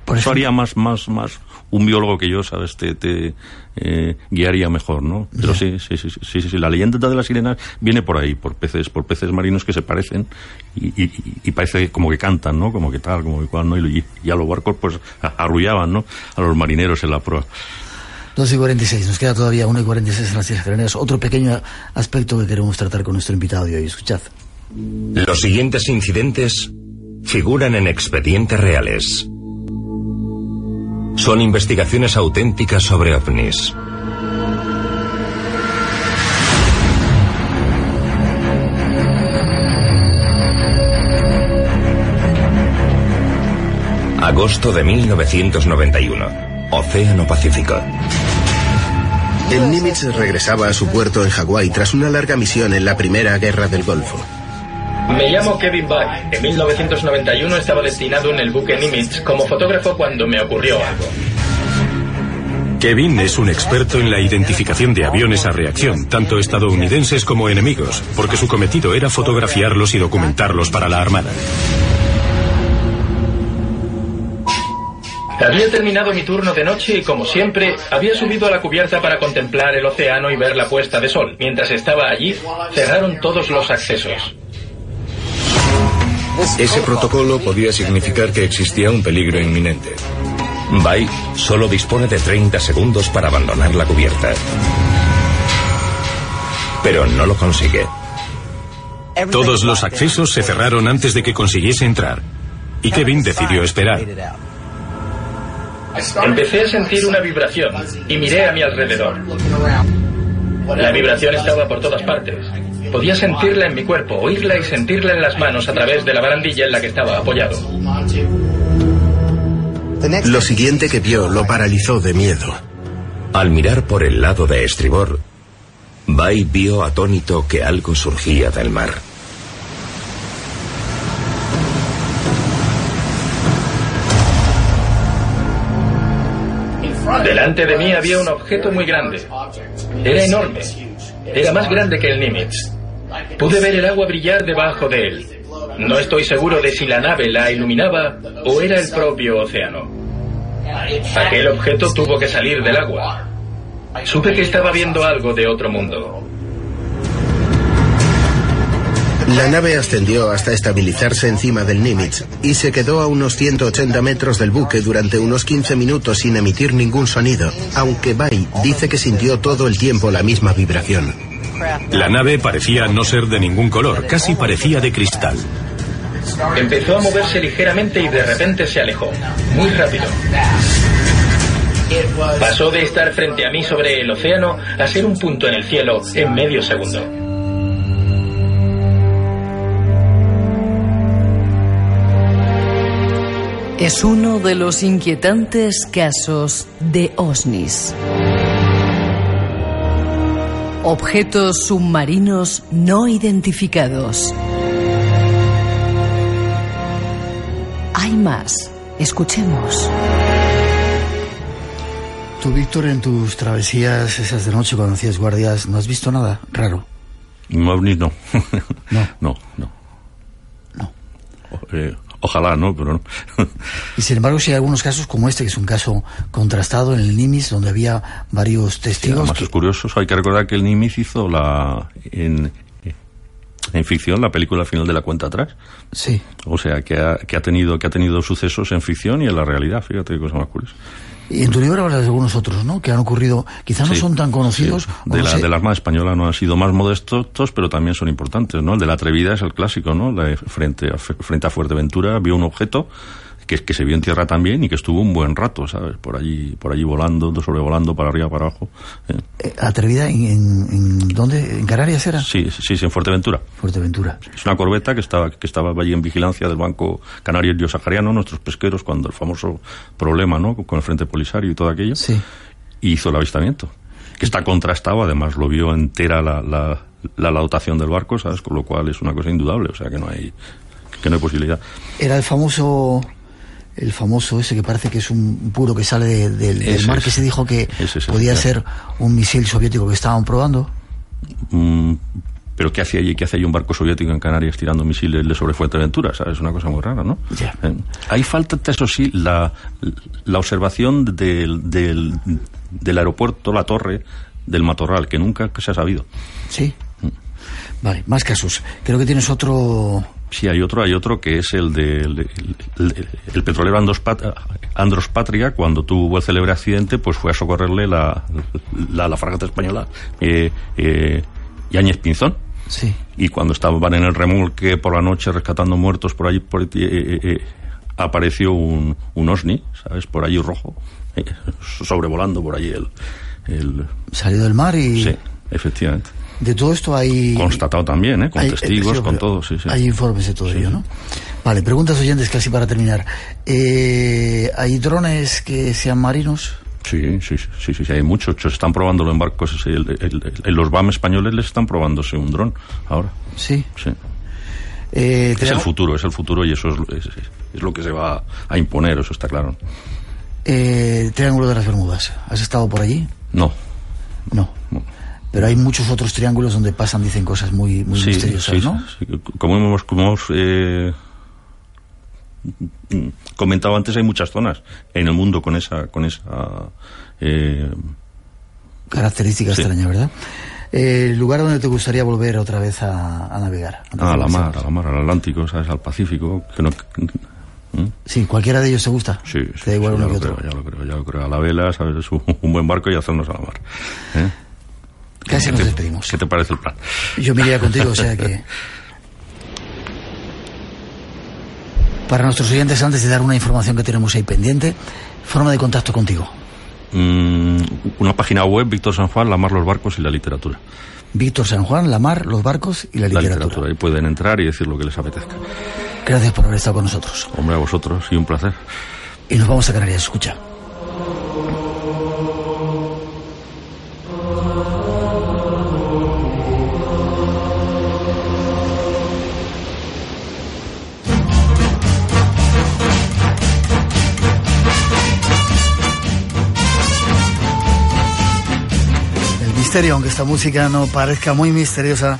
Por eso haría más, más, más un biólogo que yo, ¿sabes? Te, te eh, guiaría mejor, ¿no? Pero sí, sí, sí, sí, sí, La leyenda de las sirenas viene por ahí, por peces, por peces marinos que se parecen y, y, parece como que cantan, ¿no? Como que tal, como que cual, ¿no? Y, y a los barcos, pues, arrullaban, ¿no? A los marineros en la proa. 2 y 46, nos queda todavía 1 y 46 en las sirenas. Otro pequeño aspecto que queremos tratar con nuestro invitado de hoy. Escuchad. Los siguientes incidentes figuran en expedientes reales. Son investigaciones auténticas sobre ovnis. Agosto de 1991. Océano Pacífico. El Nimitz regresaba a su puerto en Hawái tras una larga misión en la Primera Guerra del Golfo. Me llamo Kevin Buck. En 1991 estaba destinado en el buque Nimitz como fotógrafo cuando me ocurrió algo. Kevin es un experto en la identificación de aviones a reacción, tanto estadounidenses como enemigos, porque su cometido era fotografiarlos y documentarlos para la Armada. Había terminado mi turno de noche y, como siempre, había subido a la cubierta para contemplar el océano y ver la puesta de sol. Mientras estaba allí, cerraron todos los accesos. Ese protocolo podía significar que existía un peligro inminente. Bai solo dispone de 30 segundos para abandonar la cubierta. Pero no lo consigue. Todos los accesos se cerraron antes de que consiguiese entrar. Y Kevin decidió esperar. Empecé a sentir una vibración y miré a mi alrededor. La vibración estaba por todas partes. Podía sentirla en mi cuerpo, oírla y sentirla en las manos a través de la barandilla en la que estaba apoyado. Lo siguiente que vio lo paralizó de miedo. Al mirar por el lado de estribor, Bai vio atónito que algo surgía del mar. Delante de mí había un objeto muy grande. Era enorme. Era más grande que el Nimitz. Pude ver el agua brillar debajo de él. No estoy seguro de si la nave la iluminaba o era el propio océano. Aquel objeto tuvo que salir del agua. Supe que estaba viendo algo de otro mundo. La nave ascendió hasta estabilizarse encima del Nimitz y se quedó a unos 180 metros del buque durante unos 15 minutos sin emitir ningún sonido, aunque Bai dice que sintió todo el tiempo la misma vibración. La nave parecía no ser de ningún color, casi parecía de cristal. Empezó a moverse ligeramente y de repente se alejó, muy rápido. Pasó de estar frente a mí sobre el océano a ser un punto en el cielo en medio segundo. Es uno de los inquietantes casos de OSNIs. Objetos submarinos no identificados. Hay más. Escuchemos. Tú, Víctor, en tus travesías esas de noche cuando hacías guardias, ¿no has visto nada raro? No, no. No. no, no. No. Eh, Ojalá, ¿no? Pero no. y sin embargo, si hay algunos casos como este, que es un caso contrastado en el Nimis, donde había varios testigos. Sí, además es Hay que recordar que el Nimis hizo la. En, en ficción la película final de la cuenta atrás. Sí. O sea, que ha, que ha, tenido, que ha tenido sucesos en ficción y en la realidad. Fíjate qué cosa más curiosa. Y en tu libro hablas de algunos otros, ¿no? Que han ocurrido, quizás no son tan conocidos. De, la, de la Armada Española no han sido más modestos, pero también son importantes, ¿no? El de la Atrevida es el clásico, ¿no? frente, a, frente a Fuerteventura vio un objeto que, que se vio en tierra también y que estuvo un buen rato, ¿sabes? Por allí, por allí volando, sobrevolando para arriba, para abajo. ¿eh? Eh, ¿Atrevida en, en, en dónde? ¿En Canarias era? Sí, sí, sí, en Fuerteventura. Fuerteventura. Es una corbeta que estaba, que estaba allí en vigilancia del Banco Canario Río Sahariano, nuestros pesqueros, cuando el famoso problema, ¿no? Con el Frente Polisario y todo aquello. Sí. Y hizo el avistamiento. Que está contrastado, además lo vio entera la, la, la, la dotación del barco, ¿sabes? Con lo cual es una cosa indudable, o sea que no hay, que no hay posibilidad. Era el famoso el famoso ese que parece que es un puro que sale de, de, del mar, que se dijo que podía ser un misil soviético que estaban probando. Mm, pero ¿qué hace allí? ¿Qué hace allí un barco soviético en Canarias tirando misiles de sobre Fuerteventura? ¿Sabes? Es una cosa muy rara, ¿no? Yeah. Eh, ahí falta, eso sí, la, la observación del, del, del aeropuerto, la torre del Matorral, que nunca se ha sabido. Sí. Vale, más casos. Creo que tienes otro Sí, hay otro, hay otro que es el del de, el, el, el, petrolero Andros, Pat, Andros, Patria, cuando tuvo el célebre accidente, pues fue a socorrerle la, la, la fragata española eh, eh, Yáñez Pinzón. Sí. Y cuando estaban en el remolque por la noche rescatando muertos por allí, por, eh, eh, apareció un, un OSNI, ¿sabes? Por allí rojo, eh, sobrevolando por allí el, el... Salido del mar y... Sí, efectivamente. De todo esto hay... Constatado también, ¿eh? Con hay, testigos, con todo, sí, sí. Hay informes de todo sí, ello, ¿no? Vale, preguntas oyentes casi para terminar. Eh, ¿Hay drones que sean marinos? Sí, sí, sí, sí, sí, hay muchos. Se están probándolo en barcos. El, el, el, los BAM españoles les están probándose un dron ahora. Sí. Sí. Eh, es el futuro, es el futuro y eso es, es, es, lo que se va a imponer, eso está claro. Eh, Triángulo de las Bermudas. ¿Has estado por allí? No. No. no pero hay muchos otros triángulos donde pasan, dicen cosas muy, muy sí, misteriosas, sí, ¿no? Sí. Como hemos, como hemos eh, comentado antes, hay muchas zonas en el mundo con esa, con esa eh, característica extraña, ¿verdad? Eh, ¿El lugar donde te gustaría volver otra vez a, a navegar? Ah, a la mar, a la mar, al Atlántico, ¿sabes? Al Pacífico, que no, ¿Mm? Sí, cualquiera de ellos te gusta. Sí, te da igual sí, uno ya que lo otro. Creo, ya lo creo, ya lo creo. A la vela, ¿sabes? Es un, un buen barco y hacernos a la mar. ¿eh? Casi nos te, despedimos. ¿Qué te parece el plan? Yo me iría contigo, o sea que... Para nuestros oyentes, antes de dar una información que tenemos ahí pendiente, forma de contacto contigo. Mm, una página web, Víctor San Juan, La Mar, los Barcos y la Literatura. Víctor San Juan, La Mar, los Barcos y la Literatura. La literatura. Ahí pueden entrar y decir lo que les apetezca. Gracias por haber estado con nosotros. Hombre, a vosotros, y un placer. Y nos vamos a Canarias, escucha. Misterio, aunque esta música no parezca muy misteriosa,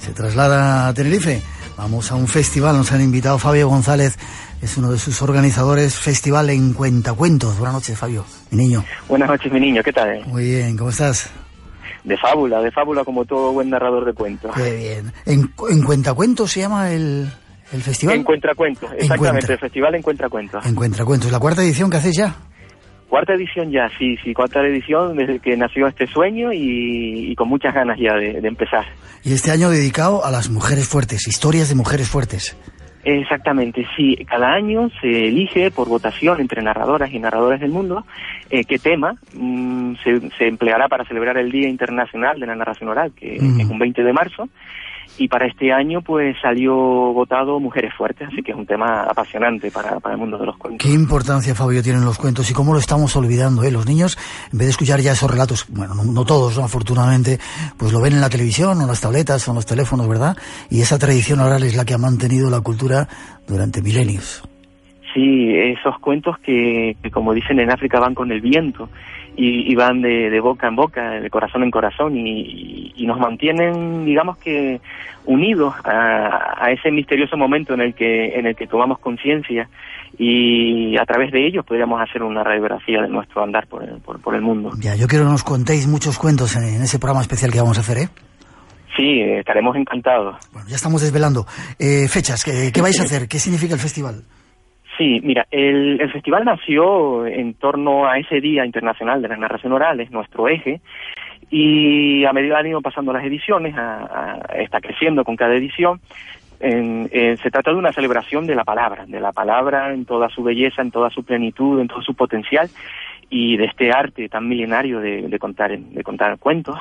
se traslada a Tenerife. Vamos a un festival, nos han invitado Fabio González, es uno de sus organizadores, Festival en Cuentacuentos. Buenas noches, Fabio, mi niño. Buenas noches, mi niño, ¿qué tal? Muy bien, ¿cómo estás? De fábula, de fábula como todo buen narrador de cuentos. Qué bien. ¿En, en Cuentacuentos se llama el, el festival? Encuentra Cuentos, exactamente, Encuentra. el festival Encuentra Cuentos. Encuentra Cuentos, ¿la cuarta edición que haces ya? Cuarta edición ya, sí, sí, cuarta edición desde que nació este sueño y, y con muchas ganas ya de, de, empezar. Y este año dedicado a las mujeres fuertes, historias de mujeres fuertes. Exactamente, sí. Cada año se elige por votación entre narradoras y narradores del mundo eh, qué tema mmm, se, se, empleará para celebrar el Día Internacional de la Narración Oral, que, mm. que es un 20 de marzo. Y para este año, pues salió votado Mujeres Fuertes, así que es un tema apasionante para, para el mundo de los cuentos. ¿Qué importancia, Fabio, tienen los cuentos y cómo lo estamos olvidando? Eh? Los niños, en vez de escuchar ya esos relatos, bueno, no, no todos, ¿no? afortunadamente, pues lo ven en la televisión, o en las tabletas, o en los teléfonos, ¿verdad? Y esa tradición oral es la que ha mantenido la cultura durante milenios. Sí, esos cuentos que, que como dicen en África, van con el viento y, y van de, de, boca en boca, de corazón en corazón y, y nos mantienen, digamos que, unidos a, a, ese misterioso momento en el que en el que tomamos conciencia y a través de ellos podríamos hacer una radiografía de nuestro andar por el, por, por el mundo. Ya, yo quiero que nos contéis muchos cuentos en, en ese programa especial que vamos a hacer, ¿eh? Sí, estaremos encantados. Bueno, ya estamos desvelando. Eh, fechas, ¿qué, ¿qué vais a hacer? ¿Qué significa el festival? Sí, mira, el, el, festival nació en torno a ese Día Internacional de la Narración Oral, es nuestro eje, y a medida que han ido pasando las ediciones, a, a, está creciendo con cada edición, en- se trata de una celebración de la palabra, de la palabra en toda su belleza, en toda su plenitud, en todo su potencial y de este arte tan milenario de, de contar de contar cuentos.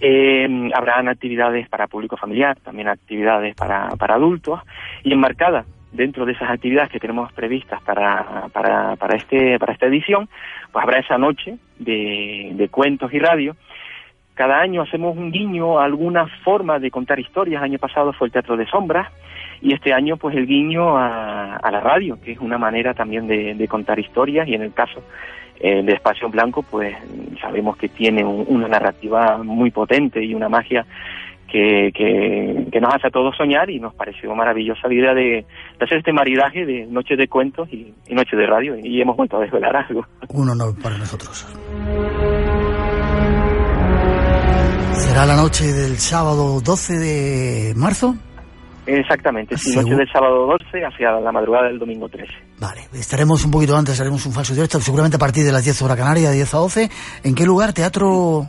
Eh, habrán actividades para público familiar, también actividades para, para adultos y enmarcadas dentro de esas actividades que tenemos previstas para, para, para, este, para esta edición, pues habrá esa noche de, de cuentos y radio. Cada año hacemos un guiño a alguna forma de contar historias. El año pasado fue el Teatro de Sombras y este año pues el guiño a, la radio, que es una manera también de, de contar historias y en el caso eh, de Espacio Blanco pues sabemos que tiene un- una narrativa muy potente y una magia que, que, que nos hace a todos soñar y nos pareció maravillosa la idea de, de hacer este maridaje de noche de cuentos y, y noche de radio y hemos vuelto a desvelar algo. Un honor para nosotros. Será la noche del sábado 12 de marzo. Exactamente, sí, noche del sábado 12 hacia la madrugada del domingo 13. Vale, estaremos un poquito antes, haremos un falso directo, seguramente a partir de las 10 horas canaria, de 10 a 12. ¿En qué lugar? ¿Teatro?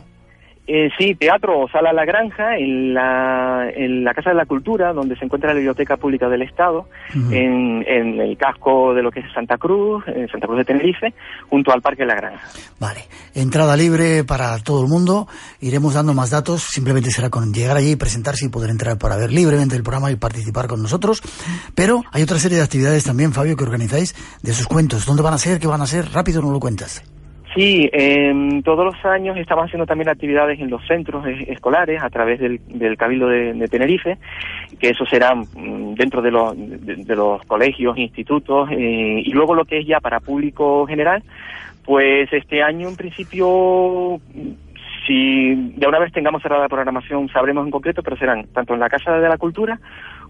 Eh, sí, teatro o sala La Granja, en la, en la Casa de la Cultura, donde se encuentra la Biblioteca Pública del Estado, en, en el casco de lo que es Santa Cruz, en Santa Cruz de Tenerife, junto al Parque La Granja. Vale, entrada libre para todo el mundo. Iremos dando más datos. Simplemente será con llegar allí, presentarse y poder entrar para ver libremente el programa y participar con nosotros. Pero hay otra serie de actividades también, Fabio, que organizáis de sus cuentos. ¿Dónde van a ser? ¿Qué van a ser? Rápido, no lo cuentas. Sí, em, todos los años estamos haciendo también actividades en los centros eh, escolares a través del, del Cabildo de, Tenerife, que eso será mm, dentro de los, de, los colegios, institutos, eh, y luego lo que es ya para público general, pues este año en principio, si ya una vez tengamos cerrada la programación sabremos en concreto, pero serán tanto en la Casa de la Cultura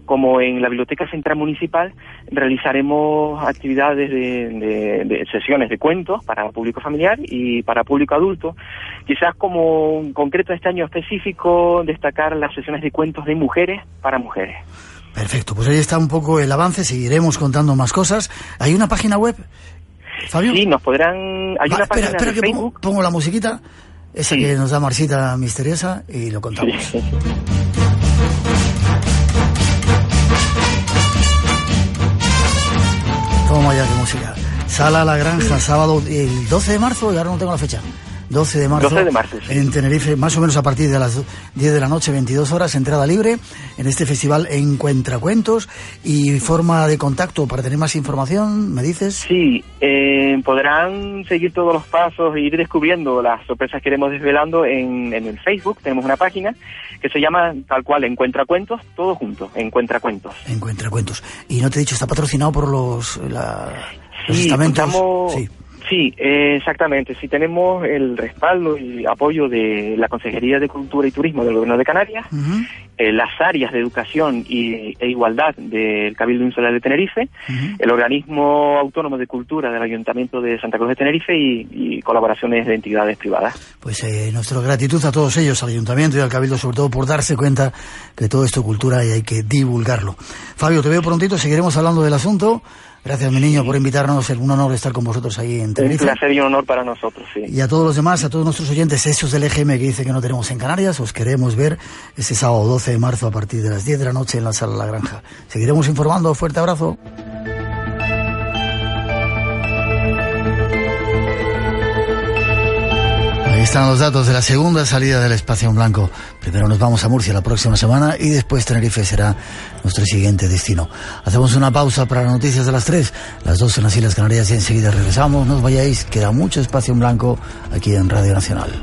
como en la Biblioteca Central Municipal realizaremos actividades de, de- de sesiones de cuentos para público familiar y para público adulto. Quizás como en concreto este año específico destacar las sesiones de cuentos de mujeres para mujeres. Perfecto, pues ahí está un poco el avance. Seguiremos contando más cosas. ¿Hay una página web? Fabio. Sí, nos podrán... Hay Va, una espera, página espera de que Facebook. pongo, pongo la musiquita, esa que nos da Marcita misteriosa, y lo contamos. Toma ya que música. Sala La Granja, sábado, el 12 de marzo, y ahora no tengo la fecha. 12 de marzo, 12 de marzo, sí. en Tenerife, más o menos a partir de las 10 de la noche, 22 horas, entrada libre, en este festival Encuentra Cuentos y forma de contacto para tener más información, ¿me dices? Sí, eh, podrán seguir todos los pasos e ir descubriendo las sorpresas que iremos desvelando en, en el Facebook. Tenemos una página que se llama tal cual Encuentra Cuentos, todo junto, Encuentra Cuentos. Encuentra Cuentos. Y no te he dicho, está patrocinado por los, la- los Sí, estamentos. contamos- Sí. Sí, eh, exactamente. Sí tenemos el respaldo y apoyo de la Consejería de Cultura y Turismo del Gobierno de Canarias, eh, las áreas de educación y, e igualdad del Cabildo Insular de Tenerife, el organismo autónomo de cultura del Ayuntamiento de Santa Cruz de Tenerife y, y colaboraciones de entidades privadas. Pues eh, nuestra gratitud a todos ellos, al Ayuntamiento y al Cabildo, sobre todo por darse cuenta que todo esto es cultura y hay que divulgarlo. Fabio, te veo prontito, seguiremos hablando del asunto. Gracias, mi niño, por invitarnos. Es un honor estar con vosotros ahí en Un Tenerife. placer y un honor para nosotros, sí. Y a todos los demás, a todos nuestros oyentes, esos del EGM que dice que no tenemos en Canarias, os queremos ver ese sábado 12 de marzo a partir de las 10 de la noche en la sala La Granja. Seguiremos informando. Fuerte abrazo. Ahí están los datos de la segunda salida del espacio en blanco. Primero nos vamos a Murcia la próxima semana y después Tenerife será nuestro siguiente destino. Hacemos una pausa para las noticias de las tres, las dos en las Islas Canarias y enseguida regresamos. No os vayáis, queda mucho espacio en blanco aquí en Radio Nacional.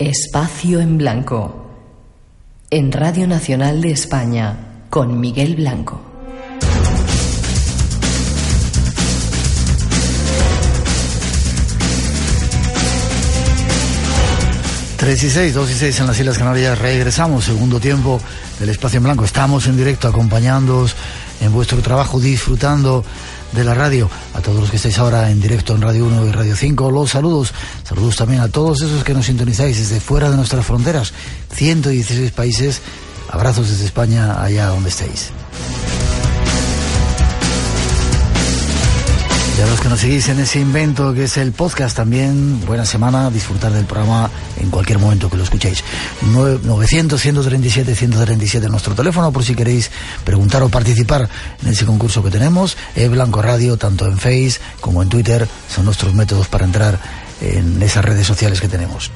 Espacio en Blanco. En Radio Nacional de España, con Miguel Blanco. Tres y seis, dos y seis en las Islas Canarias. Regresamos, segundo tiempo del Espacio en Blanco. Estamos en directo acompañándoos en vuestro trabajo, disfrutando de la radio. A todos los que estáis ahora en directo en Radio 1 y Radio 5, los saludos. Saludos también a todos esos que nos sintonizáis desde fuera de nuestras fronteras. 116 países. Abrazos desde España, allá donde estéis. Y a los que nos seguís en ese invento que es el podcast también, buena semana, disfrutar del programa en cualquier momento que lo escuchéis. 900 137 137 nuestro teléfono por si queréis preguntar o participar en ese concurso que tenemos. E Blanco Radio, tanto en Face como en Twitter, son nuestros métodos para entrar en esas redes sociales que tenemos.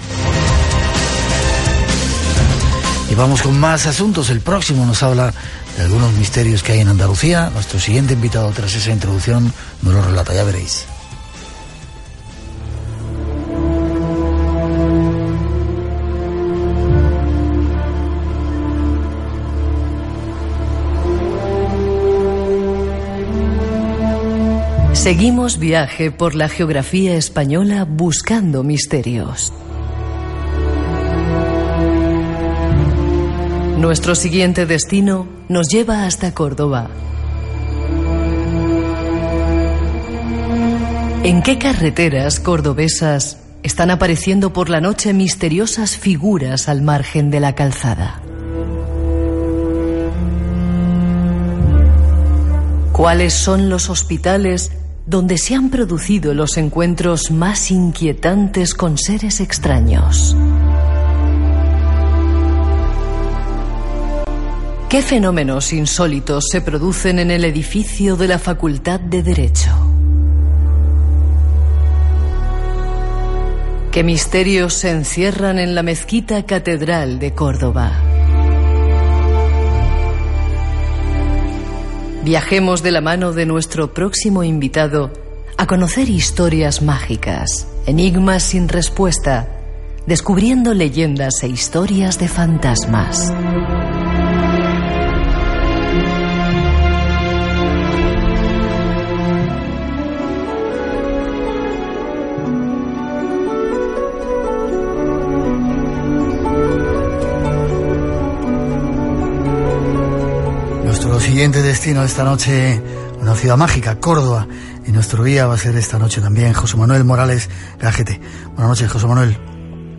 Y vamos con más asuntos. El próximo nos habla de algunos misterios que hay en Andalucía. Nuestro siguiente invitado tras esa introducción nos lo relata, ya veréis. Seguimos viaje por la geografía española buscando misterios. Nuestro siguiente destino nos lleva hasta Córdoba. ¿En qué carreteras cordobesas están apareciendo por la noche misteriosas figuras al margen de la calzada? ¿Cuáles son los hospitales donde se han producido los encuentros más inquietantes con seres extraños? ¿Qué fenómenos insólitos se producen en el edificio de la Facultad de Derecho? ¿Qué misterios se encierran en la mezquita catedral de Córdoba? Viajemos de la mano de nuestro próximo invitado a conocer historias mágicas, enigmas sin respuesta, descubriendo leyendas e historias de fantasmas. Siguiente destino esta noche, una ciudad mágica, Córdoba. Y nuestro guía va a ser esta noche también José Manuel Morales Gajete. Buenas noches, José Manuel.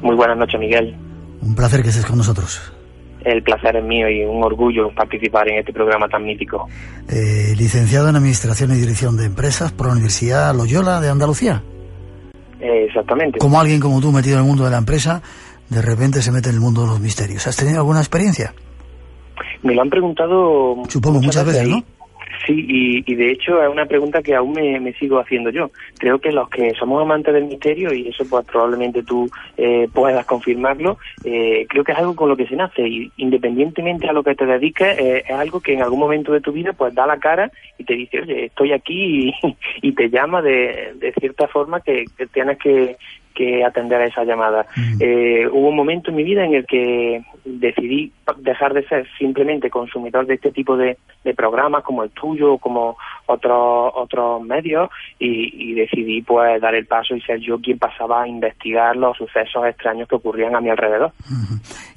Muy buenas noches, Miguel. Un placer que estés con nosotros. El placer es mío y un orgullo participar en este programa tan mítico. Eh, licenciado en Administración y Dirección de Empresas por la Universidad Loyola de Andalucía. Eh, exactamente. Como alguien como tú metido en el mundo de la empresa, de repente se mete en el mundo de los misterios. ¿Has tenido alguna experiencia? Me lo han preguntado. Supongo muchas, veces, ¿no? Sí, y, de hecho es una pregunta que aún me, sigo haciendo yo. Creo que los que somos amantes del misterio, y eso pues probablemente tú eh, puedas confirmarlo, eh, creo que es algo con lo que se nace, y independientemente a lo que te dediques, eh, es algo que en algún momento de tu vida pues da la cara y te dice, oye, estoy aquí, y, te llama de, de cierta forma que tienes que, que atender a esa llamada. Eh, hubo un momento en mi vida en el que decidí dejar de ser simplemente consumidor de este tipo de, programas como el tuyo, como otros otros medios y, decidí pues dar el paso y ser yo quien pasaba a investigar los sucesos extraños que ocurrían a mi alrededor.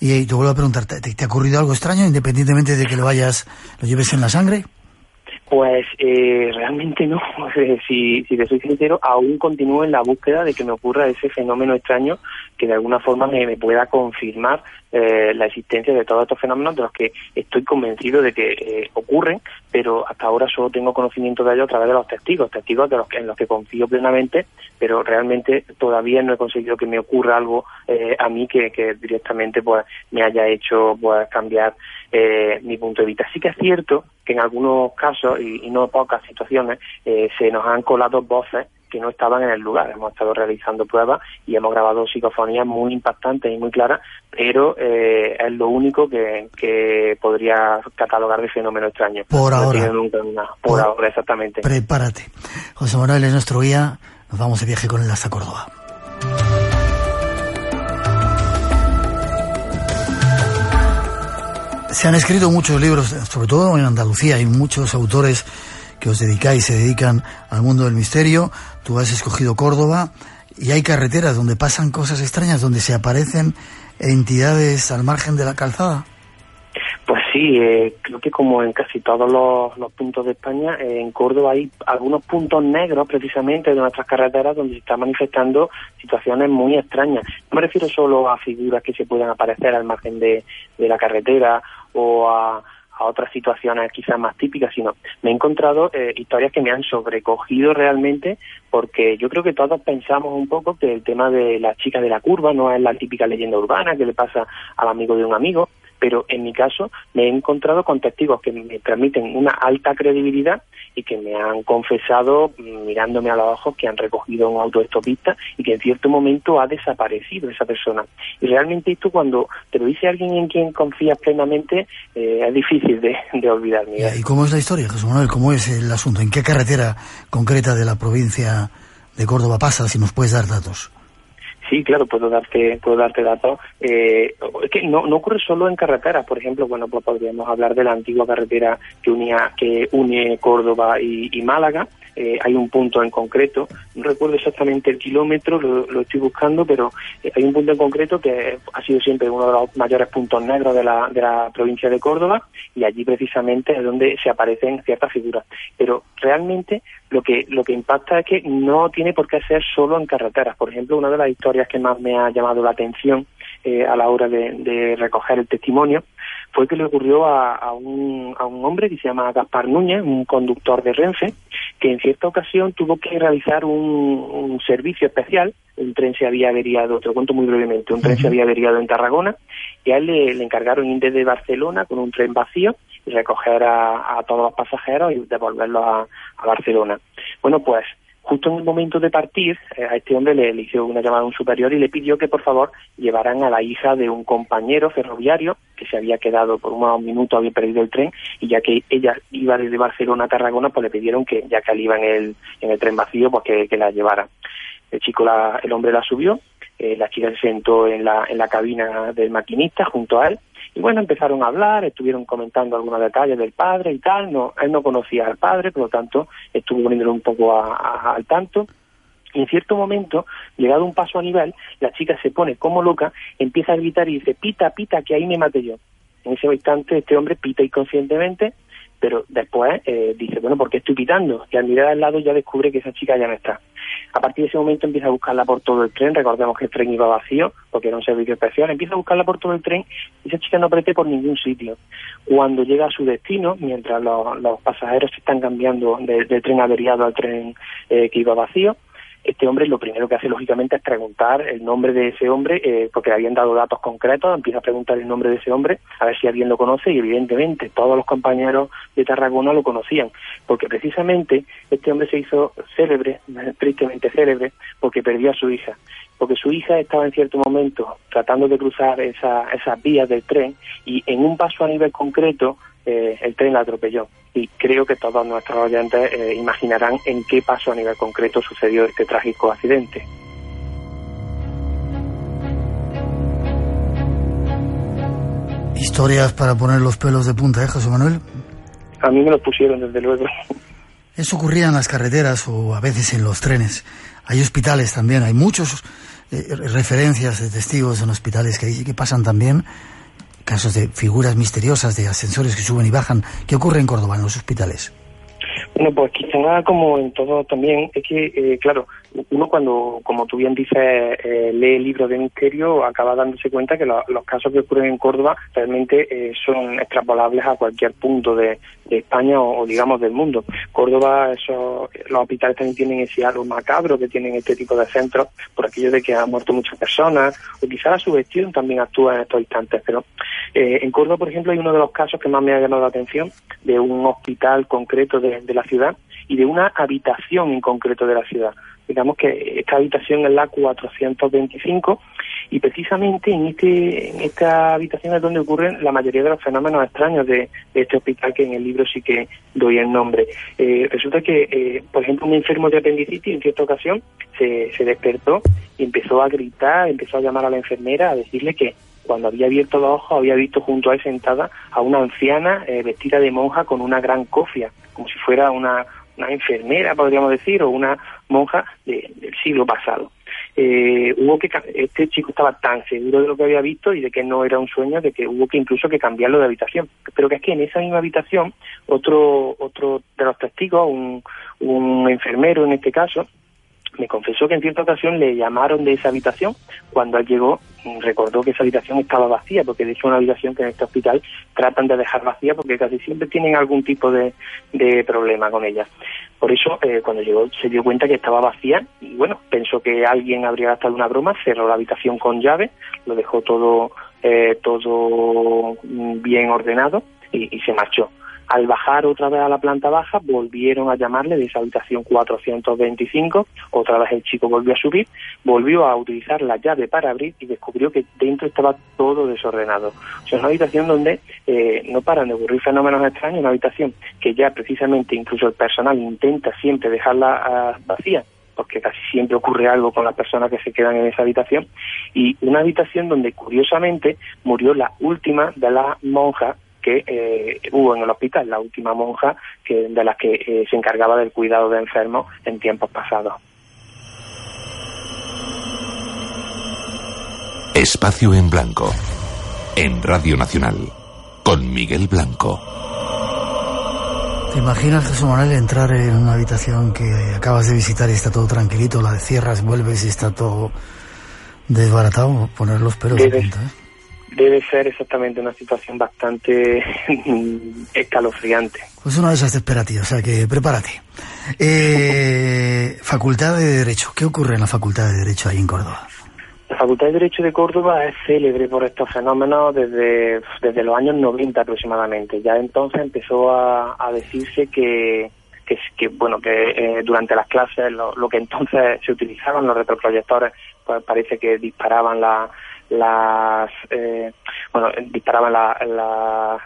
Y te vuelvo a preguntar, ¿te, ¿te, ha ocurrido algo extraño independientemente de que lo vayas, lo lleves en la sangre? Pues eh, realmente no. si, si te soy sincero, aún continúo en la búsqueda de que me ocurra ese fenómeno extraño que de alguna forma me, pueda confirmar eh, la existencia de todos estos fenómenos de los que estoy convencido de que eh, ocurren, pero hasta ahora solo tengo conocimiento de ellos a través de los testigos, testigos de los que, en los que confío plenamente, pero realmente todavía no he conseguido que me ocurra algo a mí que, que, directamente pues me haya hecho pues cambiar mi punto de vista. Sí que es cierto que en algunos casos, y, no pocas situaciones, eh, se nos han colado voces que no estaban en el lugar. Hemos estado realizando pruebas y hemos grabado psicofonías muy impactantes y muy claras, pero eh, es lo único que, podría catalogar de fenómeno extraño. Por ahora. por, ahora, exactamente. Prepárate. José Manuel es nuestro guía. Nos vamos de viaje con él hasta Córdoba. Se han escrito muchos libros, sobre todo en Andalucía, hay muchos autores que os dedicáis, se dedican al mundo del misterio. Tú has escogido Córdoba y hay carreteras donde pasan cosas extrañas, donde se aparecen entidades al margen de la calzada. Sí, eh, creo que como en casi todos los, puntos de España, eh, en Córdoba hay algunos puntos negros precisamente de nuestras carreteras donde se están manifestando situaciones muy extrañas. No me refiero solo a figuras que se puedan aparecer al margen de, la carretera o a, a otras situaciones quizás más típicas, sino me he encontrado eh, historias que me han sobrecogido realmente porque yo creo que todos pensamos un poco que el tema de la chica de la curva no es la típica leyenda urbana que le pasa al amigo de un amigo, pero en mi caso me he encontrado con testigos que me transmiten una alta credibilidad y que me han confesado mm, mirándome a los ojos que han recogido un autoestopista y que en cierto momento ha desaparecido esa persona. Y realmente esto cuando te lo dice alguien en quien confías plenamente eh, es difícil de, de olvidar. ¿Y cómo es la historia, Jesús Manuel? ¿Cómo es el asunto? ¿En qué carretera concreta de la provincia de Córdoba pasa? Si nos puedes dar datos. Sí, claro, puedo darte, puedo darte datos. Eh, es que no, no ocurre solo en carreteras, por ejemplo, bueno, pues podríamos hablar de la antigua carretera que unía, que une Córdoba y, y Málaga, eh, hay un punto en concreto, no recuerdo exactamente el kilómetro, lo, estoy buscando, pero eh, hay un punto en concreto que ha sido siempre uno de los mayores puntos negros de la, de la provincia de Córdoba y allí precisamente es donde se aparecen ciertas figuras. Pero realmente lo que, lo que impacta es que no tiene por qué ser solo en carreteras. Por ejemplo, una de las historias que más me ha llamado la atención eh, a la hora de recoger el testimonio fue que le ocurrió a, un, a un hombre que se llama Gaspar Núñez, un conductor de Renfe, que en cierta ocasión tuvo que realizar un, servicio especial. Un tren se había averiado, te lo cuento muy brevemente, un tren se había averiado en Tarragona y a él le, encargaron ir desde Barcelona con un tren vacío y recoger a, todos los pasajeros y devolverlos a, a Barcelona. Bueno, pues justo en el momento de partir, eh, a este hombre le, hizo una llamada a un superior y le pidió que por favor llevaran a la hija de un compañero ferroviario que se había quedado por unos minutos, había perdido el tren y ya que ella iba desde Barcelona a Tarragona, pues le pidieron que ya que él iba en el, en el tren vacío, pues que, la llevara. El chico, la, el hombre la subió, eh, la chica se sentó en la, en la cabina del maquinista junto a él y bueno, empezaron a hablar, estuvieron comentando algunos detalles del padre y tal. No, él no conocía al padre, por lo tanto, estuvo poniéndolo un poco al tanto. Y en cierto momento, llegado un paso a nivel, la chica se pone como loca, empieza a gritar y dice, pita, pita, que ahí me maté yo. En ese instante, este hombre pita inconscientemente, pero después eh, dice, bueno, ¿por qué estoy pitando? Y al mirar al lado ya descubre que esa chica ya no está. A partir de ese momento empieza a buscarla por todo el tren, recordemos que el tren iba vacío, porque era un servicio especial, empieza a buscarla por todo el tren y esa chica no aparece por ningún sitio. Cuando llega a su destino, mientras los, pasajeros se están cambiando del tren averiado al tren eh, que iba vacío, este hombre lo primero que hace lógicamente es preguntar el nombre de ese hombre, eh, porque le habían dado datos concretos, empieza a preguntar el nombre de ese hombre, a ver si alguien lo conoce, y evidentemente todos los compañeros de Tarragona lo conocían, porque precisamente este hombre se hizo célebre, tristemente célebre, porque perdió a su hija porque su hija estaba en cierto momento tratando de cruzar esa, esas vías del tren y en un paso a nivel concreto eh, el tren la atropelló. Y creo que todos nuestros oyentes eh, imaginarán en qué paso a nivel concreto sucedió este trágico accidente. Historias para poner los pelos de punta, ¿eh, José Manuel? A mí me lo pusieron, desde luego. Eso ocurría en las carreteras o a veces en los trenes. Hay hospitales también, hay muchos eh, referencias de testigos en hospitales que, que pasan también casos de figuras misteriosas, de ascensores que suben y bajan. ¿Qué ocurre en Córdoba, en los hospitales? Bueno, pues quizá como en todo también, es que, eh, claro, uno cuando, como tú bien dices, eh, lee libros de misterio, acaba dándose cuenta que los casos que ocurren en Córdoba realmente eh, son extrapolables a cualquier punto de, España o, digamos del mundo. Córdoba, esos, los hospitales también tienen ese algo macabro que tienen este tipo de centros por aquello de que han muerto muchas personas o quizá la sugestión también actúa en estos instantes. Pero en Córdoba, por ejemplo, hay uno de los casos que más me ha llamado la atención de un hospital concreto de la ciudad y de una habitación en concreto de la ciudad. Digamos que esta habitación es la 425 y precisamente en, este, en esta habitación es donde ocurren la mayoría de los fenómenos extraños de, este hospital que en el libro sí que doy el nombre. Eh, resulta que, eh, por ejemplo, un enfermo de apendicitis en cierta ocasión se, se despertó y empezó a gritar, empezó a llamar a la enfermera a decirle que cuando había abierto los ojos había visto junto a él sentada a una anciana eh, vestida de monja con una gran cofia, como si fuera una, una enfermera, podríamos decir, o una monja del siglo pasado. Eh, hubo que este chico estaba tan seguro de lo que había visto y de que no era un sueño de que hubo que incluso que cambiarlo de habitación pero que es que en esa misma habitación otro otro de los testigos un, un enfermero en este caso me confesó que en cierta ocasión le llamaron de esa habitación. Cuando él llegó, recordó que esa habitación estaba vacía, porque de hecho es una habitación que en este hospital tratan de dejar vacía porque casi siempre tienen algún tipo de, de problema con ella. Por eso, eh, cuando llegó, se dio cuenta que estaba vacía y bueno, pensó que alguien habría gastado una broma, cerró la habitación con llave, lo dejó todo, eh, todo bien ordenado y se marchó. Al bajar otra vez a la planta baja, volvieron a llamarle de esa habitación 425, otra vez el chico volvió a subir, volvió a utilizar la llave para abrir y descubrió que dentro estaba todo desordenado. O sea, es una habitación donde eh, no paran de ocurrir fenómenos extraños, una habitación que ya precisamente incluso el personal intenta siempre dejarla ah, vacía, porque casi siempre ocurre algo con las personas que se quedan en esa habitación, y una habitación donde curiosamente murió la última de las monjas que eh, hubo en el hospital, la última monja que, de las que eh, se encargaba del cuidado de enfermos en tiempos pasados. Espacio en Blanco. En Radio Nacional. Con Miguel Blanco. ¿Te imaginas, Jesús Manuel, entrar en una habitación que acabas de visitar y está todo tranquilito, la cierras, vuelves y está todo desbaratado? Poner los pelos de punta, ¿eh? Debe ser exactamente una situación bastante escalofriante. Pues una de esas te espera a ti, o sea que prepárate. Eh, facultad de Derecho, ¿qué ocurre en la Facultad de Derecho ahí en Córdoba? La Facultad de Derecho de Córdoba es célebre por estos fenómenos desde, desde los años 90 aproximadamente. Ya entonces empezó a, a decirse que, que, que, bueno que eh, durante las clases lo, lo, que entonces se utilizaban los retroproyectores pues parece que disparaban la, las eh, bueno disparaban la, la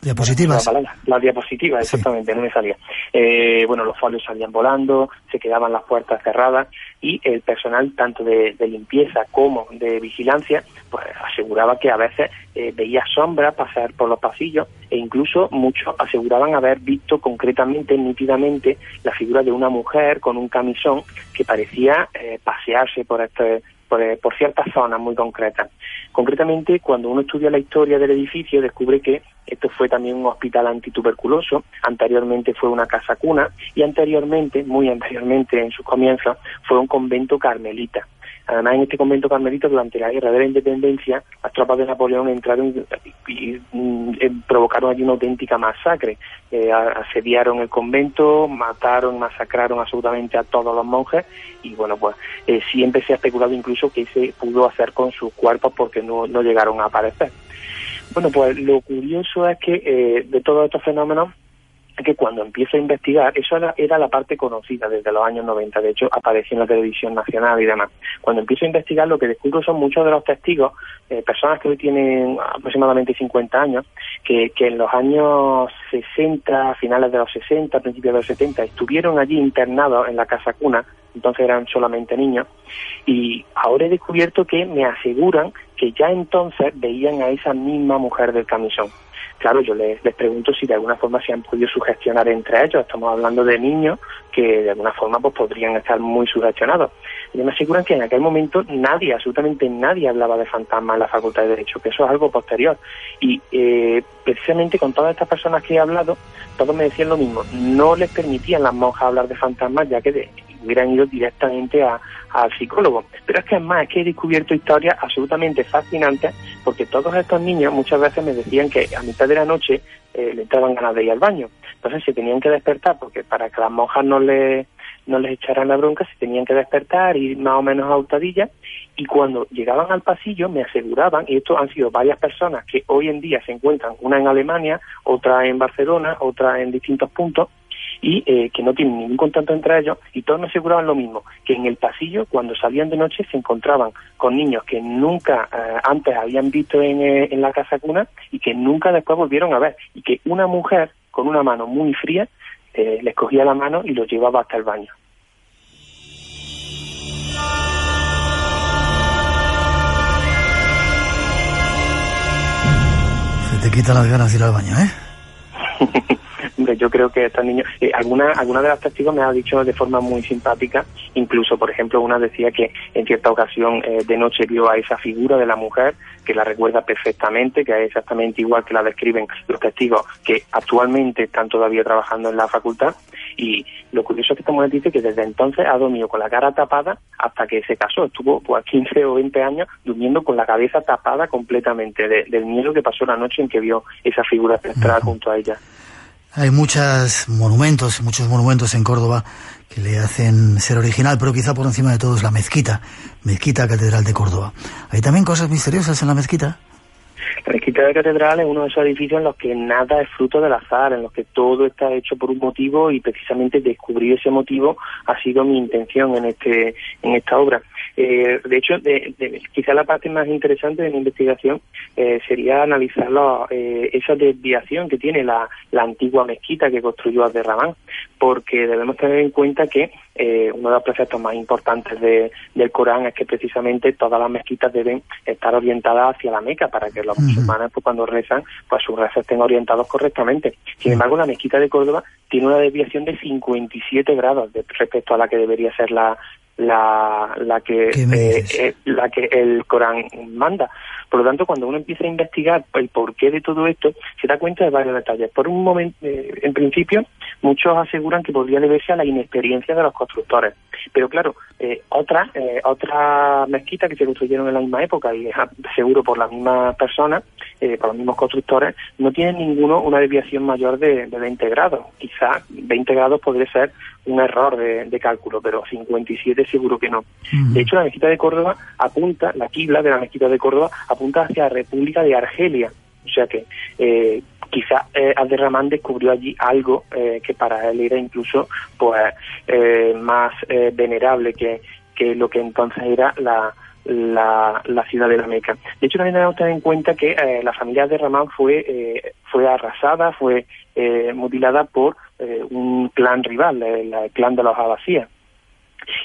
diapositivas las diapositivas exactamente sí. no me salía eh, bueno los folios salían volando se quedaban las puertas cerradas y el personal tanto de, de limpieza como de vigilancia pues aseguraba que a veces eh, veía sombras pasar por los pasillos e incluso muchos aseguraban haber visto concretamente nítidamente la figura de una mujer con un camisón que parecía eh, pasearse por este por, por, ciertas zonas muy concretas. Concretamente, cuando uno estudia la historia del edificio, descubre que esto fue también un hospital antituberculoso, anteriormente fue una casa cuna y anteriormente, muy anteriormente en sus comienzos, fue un convento carmelita. Además, en este convento carmelita, durante la guerra de la independencia, las tropas de Napoleón entraron y, y, y provocaron allí una auténtica masacre. Eh, asediaron el convento, mataron, masacraron absolutamente a todos los monjes y, bueno, pues eh, siempre se ha especulado incluso que se pudo hacer con sus cuerpos porque no, no llegaron a aparecer. Bueno, pues lo curioso es que eh, de todos estos fenómenos que cuando empiezo a investigar, eso era, era, la parte conocida desde los años 90, de hecho apareció en la televisión nacional y demás. Cuando empiezo a investigar lo que descubro son muchos de los testigos, eh, personas que hoy tienen aproximadamente 50 años, que, que en los años 60, finales de los 60, principios de los 70, estuvieron allí internados en la casa cuna, entonces eran solamente niños, y ahora he descubierto que me aseguran que ya entonces veían a esa misma mujer del camisón claro, yo les, les, pregunto si de alguna forma se han podido sugestionar entre ellos. Estamos hablando de niños que de alguna forma pues podrían estar muy sugestionados. Y me aseguran que en aquel momento nadie, absolutamente nadie hablaba de fantasmas en la Facultad de Derecho, que eso es algo posterior. Y eh, precisamente con todas estas personas que he hablado, todos me decían lo mismo. No les permitían las monjas hablar de fantasmas ya que hubieran ido directamente a, al psicólogo. Pero es que es más, es que he descubierto historias absolutamente fascinantes porque todos estos niños muchas veces me decían que a mitad de la noche eh, le entraban ganas de ir al baño. Entonces se tenían que despertar porque para que las monjas no les no les echaran la bronca, se tenían que despertar, ir más o menos a hurtadillas, y cuando llegaban al pasillo me aseguraban, y esto han sido varias personas que hoy en día se encuentran, una en Alemania, otra en Barcelona, otra en distintos puntos, y eh, que no tienen ningún contacto entre ellos y todos me aseguraban lo mismo, que en el pasillo cuando salían de noche se encontraban con niños que nunca eh, antes habían visto en, eh, en la casa cuna y que nunca después volvieron a ver y que una mujer con una mano muy fría eh, les cogía la mano y los llevaba hasta el baño. Se te quita las ganas de ir al baño, ¿eh? Hombre, yo creo que estos niños, eh, alguna, alguna de las testigos me ha dicho de forma muy simpática, incluso, por ejemplo, una decía que en cierta ocasión eh, de noche vio a esa figura de la mujer, que la recuerda perfectamente, que es exactamente igual que la describen los testigos que actualmente están todavía trabajando en la facultad, y lo curioso es que esta mujer dice que desde entonces ha dormido con la cara tapada hasta que se casó, estuvo pues 15 o 20 años durmiendo con la cabeza tapada completamente de- del miedo que pasó la noche en que vio esa figura central junto a ella. Hay muchos monumentos, muchos monumentos en Córdoba que le hacen ser original, pero quizá por encima de todo es la mezquita, mezquita Catedral de Córdoba. Hay también cosas misteriosas en la mezquita. La mezquita de catedral es uno de esos edificios en los que nada es fruto del azar, en los que todo está hecho por un motivo y precisamente descubrir ese motivo ha sido mi intención en este en esta obra. Eh, de hecho, de, de- quizá la parte más interesante de mi investigación eh, sería analizar la- eh, esa desviación que tiene la, la antigua mezquita que construyó Abderramán, porque debemos tener en cuenta que eh, uno de los preceptos más importantes de- del Corán es que precisamente todas las mezquitas deben estar orientadas hacia la Meca para que los musulmanes pues, cuando rezan pues sus rezos estén orientados correctamente. Sin embargo, la mezquita de Córdoba tiene una desviación de 57 grados de- respecto a la que debería ser la la, la que ¿Qué me eh, eh, la que el Corán manda. Por lo tanto, cuando uno empieza a investigar el porqué de todo esto, se da cuenta de varios detalles. Por un momento, eh, en principio, muchos aseguran que podría deberse a la inexperiencia de los constructores. Pero claro, eh, otras eh, otras mezquitas que se construyeron en la misma época y ah, seguro por las mismas personas, eh, por los mismos constructores, no tienen ninguno una desviación mayor de, de 20 grados. Quizá 20 grados podría ser un error de, de cálculo, pero 57 seguro que no. De hecho, la mezquita de Córdoba apunta, la quibla de la mezquita de Córdoba apunta hacia la República de Argelia. O sea que eh, quizá eh, Abderramán descubrió allí algo eh, que para él era incluso pues eh, más eh, venerable que, que lo que entonces era la, la, ciudad de la Meca. De hecho, también debemos tener en cuenta que eh, la familia de Ramán fue, eh, fue arrasada, fue eh, mutilada por eh, un clan rival, el, el clan de los Abasías.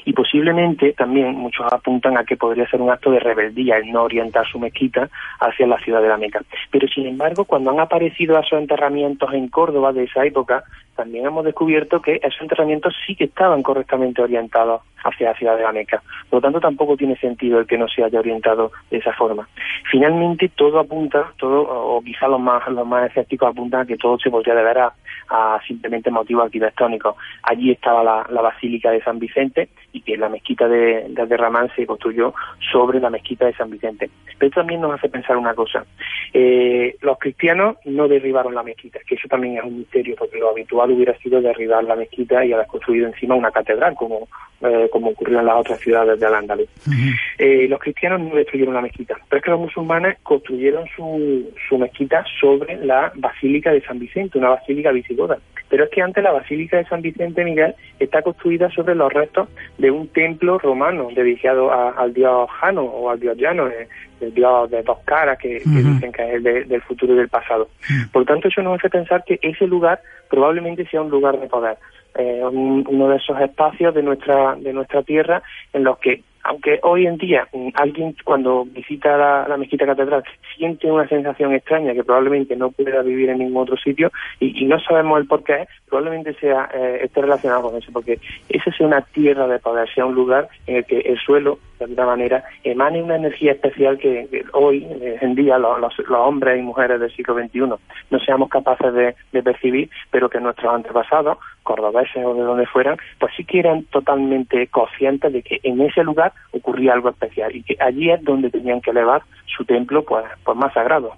Y posiblemente también muchos apuntan a que podría ser un acto de rebeldía el no orientar su mezquita hacia la ciudad de la Meca. Pero sin embargo, cuando han aparecido esos enterramientos en Córdoba de esa época, también hemos descubierto que esos enterramientos sí que estaban correctamente orientados hacia la ciudad de la Meca. Por lo tanto, tampoco tiene sentido el que no se haya orientado de esa forma. Finalmente, todo apunta, todo, o quizá los más, los más escépticos apuntan a que todo se podría deber a, a simplemente motivos arquitectónicos. Allí estaba la, la Basílica de San Vicente y que la mezquita de, de se construyó sobre la mezquita de San Vicente. Pero también nos hace pensar una cosa. Eh, los cristianos no derribaron la mezquita, que eso también es un misterio, porque lo habitual hubiera sido derribar la mezquita y haber construido encima una catedral, como, eh, como ocurrió en las otras ciudades de Al-Ándalus. Eh, los cristianos no destruyeron la mezquita, pero es que los musulmanes construyeron su, su mezquita sobre la Basílica de San Vicente, una basílica visigoda. Pero es que antes la Basílica de San Vicente, Miguel, está construida sobre los restos de un templo romano dedicado a- al dios Jano o al dios Llano, eh, el dios de dos caras que, dicen que es el de- del futuro y del pasado. Por tanto, eso nos hace pensar que ese lugar probablemente sea un lugar de poder, eh, un- uno de esos espacios de nuestra de nuestra tierra en los que aunque hoy en día mm, alguien cuando visita la, mezquita catedral siente una sensación extraña que probablemente no pueda vivir en ningún otro sitio y, no sabemos el por qué, probablemente sea eh, esté relacionado con eso, porque esa sea una tierra de poder, sea un lugar en el que el suelo, de alguna manera, emane una energía especial que, que hoy eh, en día los, los- los hombres y mujeres del siglo XXI no seamos capaces de, de percibir, pero que nuestros antepasados, cordobeses o de donde fueran, pues sí que eran totalmente conscientes de que en ese lugar ocurría algo especial y que allí es donde tenían que elevar su templo pues, pues más sagrado.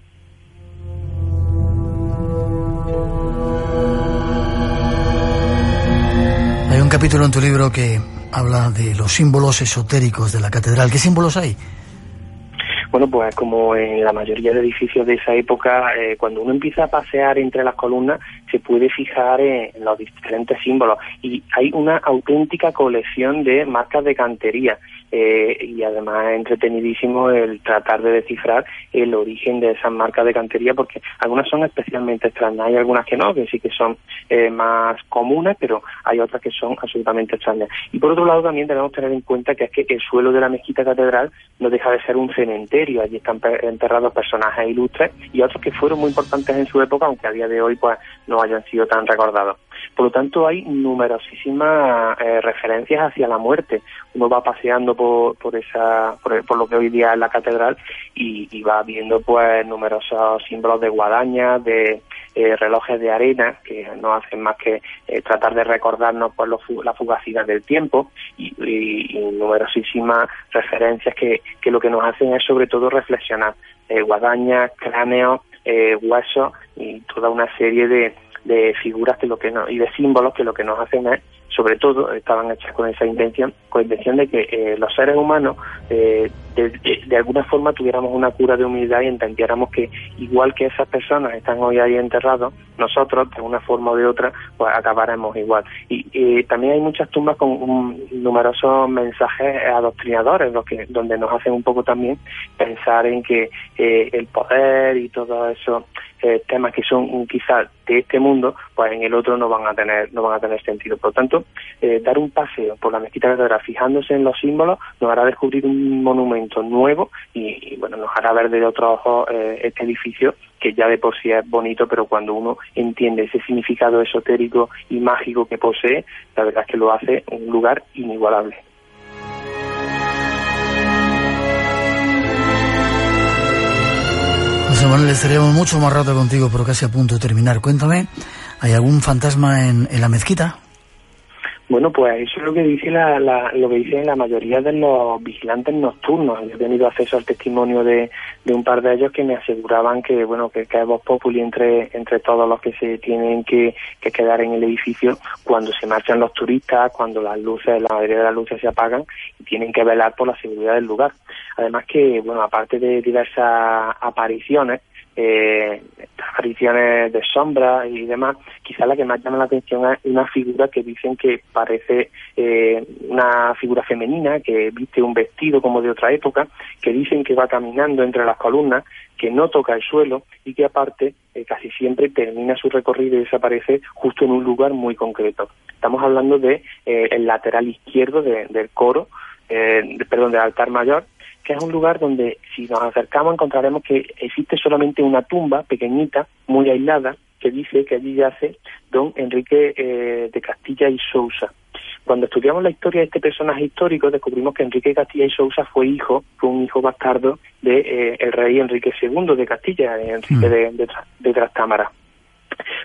Hay un capítulo en tu libro que habla de los símbolos esotéricos de la catedral. ¿Qué símbolos hay? Bueno, pues como en la mayoría de edificios de esa época, eh, cuando uno empieza a pasear entre las columnas, se puede fijar en, los diferentes símbolos. Y hay una auténtica colección de marcas de cantería. Eh, y además entretenidísimo el tratar de descifrar el origen de esas marcas de cantería porque algunas son especialmente extrañas, hay algunas que no, que sí que son eh, más comunes, pero hay otras que son absolutamente extrañas. Y por otro lado también tenemos que tener en cuenta que es que el suelo de la mezquita catedral no deja de ser un cementerio, allí están enterrados personajes ilustres y otros que fueron muy importantes en su época, aunque a día de hoy pues no hayan sido tan recordados. Por lo tanto, hay numerosísimas eh, referencias hacia la muerte. Uno va paseando por, por esa, por, lo que hoy día es la catedral y, va viendo pues numerosos símbolos de guadaña, de eh, relojes de arena que no hacen más que eh, tratar de recordarnos por pues, la fugacidad del tiempo y, numerosísimas referencias que, que, lo que nos hacen es sobre todo reflexionar. guadañas, cráneos, huesos y toda una serie de, de figuras que lo que no, y de símbolos que lo que nos hacen es sobre todo estaban hechas con esa intención, con intención de que eh, los seres humanos eh, de, alguna forma tuviéramos una cura de humildad y entendiéramos que igual que esas personas están hoy ahí enterrados, nosotros de una forma o de otra pues acabaremos igual. Y, también hay muchas tumbas con numerosos mensajes adoctrinadores, lo que, donde nos hacen un poco también pensar en que eh, el poder y todo eso eh, temas que son quizás de este mundo, pues en el otro no van a tener no van a tener sentido. Por lo tanto, eh, dar un paseo por la mezquita catedral fijándose en los símbolos nos hará descubrir un monumento nuevo y, bueno nos hará ver de otro ojo eh, este edificio que ya de por sí es bonito, pero cuando uno entiende ese significado esotérico y mágico que posee, la verdad es que lo hace un lugar inigualable. José Manuel, estaríamos mucho más rato contigo, pero casi a punto de terminar. Cuéntame, ¿hay algún fantasma en, la mezquita? Bueno, pues eso es lo que dice la, lo que dicen la mayoría de los vigilantes nocturnos. Yo he tenido acceso al testimonio de, un par de ellos que me aseguraban que bueno que, que es voz populi entre entre todos los que se tienen que, quedar en el edificio cuando se marchan los turistas, cuando las luces, la mayoría de las luces se apagan y tienen que velar por la seguridad del lugar. Además que, bueno, aparte de diversas apariciones, eh, apariciones de sombra y demás, quizá la que más llama la atención es una figura que dicen que parece eh, una figura femenina, que viste un vestido como de otra época, que dicen que va caminando entre las columnas, que no toca el suelo y que aparte eh, casi siempre termina su recorrido y desaparece justo en un lugar muy concreto. Estamos hablando de eh, el lateral izquierdo del coro, perdón, del altar mayor, que es un lugar donde si nos acercamos encontraremos que existe solamente una tumba pequeñita, muy aislada, que dice que allí yace don Enrique eh, de Castilla y Sousa. Cuando estudiamos la historia de este personaje histórico, descubrimos que Enrique de Castilla y Sousa fue hijo, fue un hijo bastardo de eh, el rey Enrique II de Castilla, Enrique mm. de, de, Trastámara.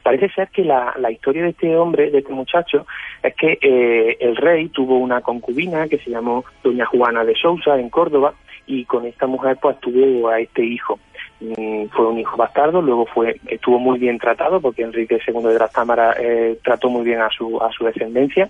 Parece ser que la, la, historia de este hombre, de este muchacho, es que eh, el rey tuvo una concubina que se llamó Doña Juana de Sousa en Córdoba, y con esta mujer pues tuvo a este hijo. Mm, fue un hijo bastardo, luego fue estuvo muy bien tratado porque Enrique II de las Cámaras eh, trató muy bien a su a su descendencia,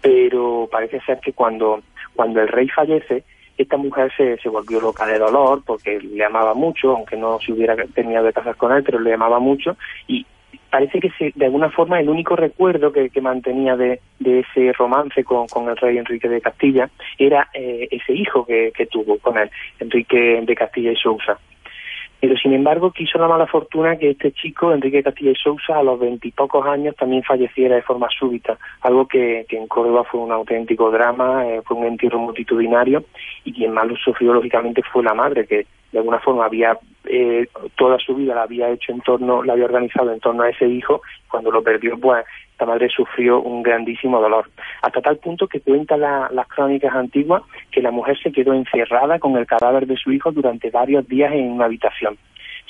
pero parece ser que cuando cuando el rey fallece esta mujer se, se volvió loca de dolor porque le amaba mucho, aunque no se hubiera terminado de casar con él, pero le amaba mucho y parece que de alguna forma el único recuerdo que, mantenía de, ese romance con, el rey Enrique de Castilla era eh, ese hijo que, tuvo con él, Enrique de Castilla y Sousa. Pero sin embargo quiso la mala fortuna que este chico, Enrique Castilla y Sousa, a los veintipocos años también falleciera de forma súbita, algo que, en Córdoba fue un auténtico drama, eh, fue un entierro multitudinario y quien más lo sufrió lógicamente fue la madre, que de alguna forma había eh, toda su vida la había hecho en torno, la había organizado en torno a ese hijo, cuando lo perdió, pues esta madre sufrió un grandísimo dolor, hasta tal punto que cuenta las crónicas antiguas que la mujer se quedó encerrada con el cadáver de su hijo durante varios días en una habitación,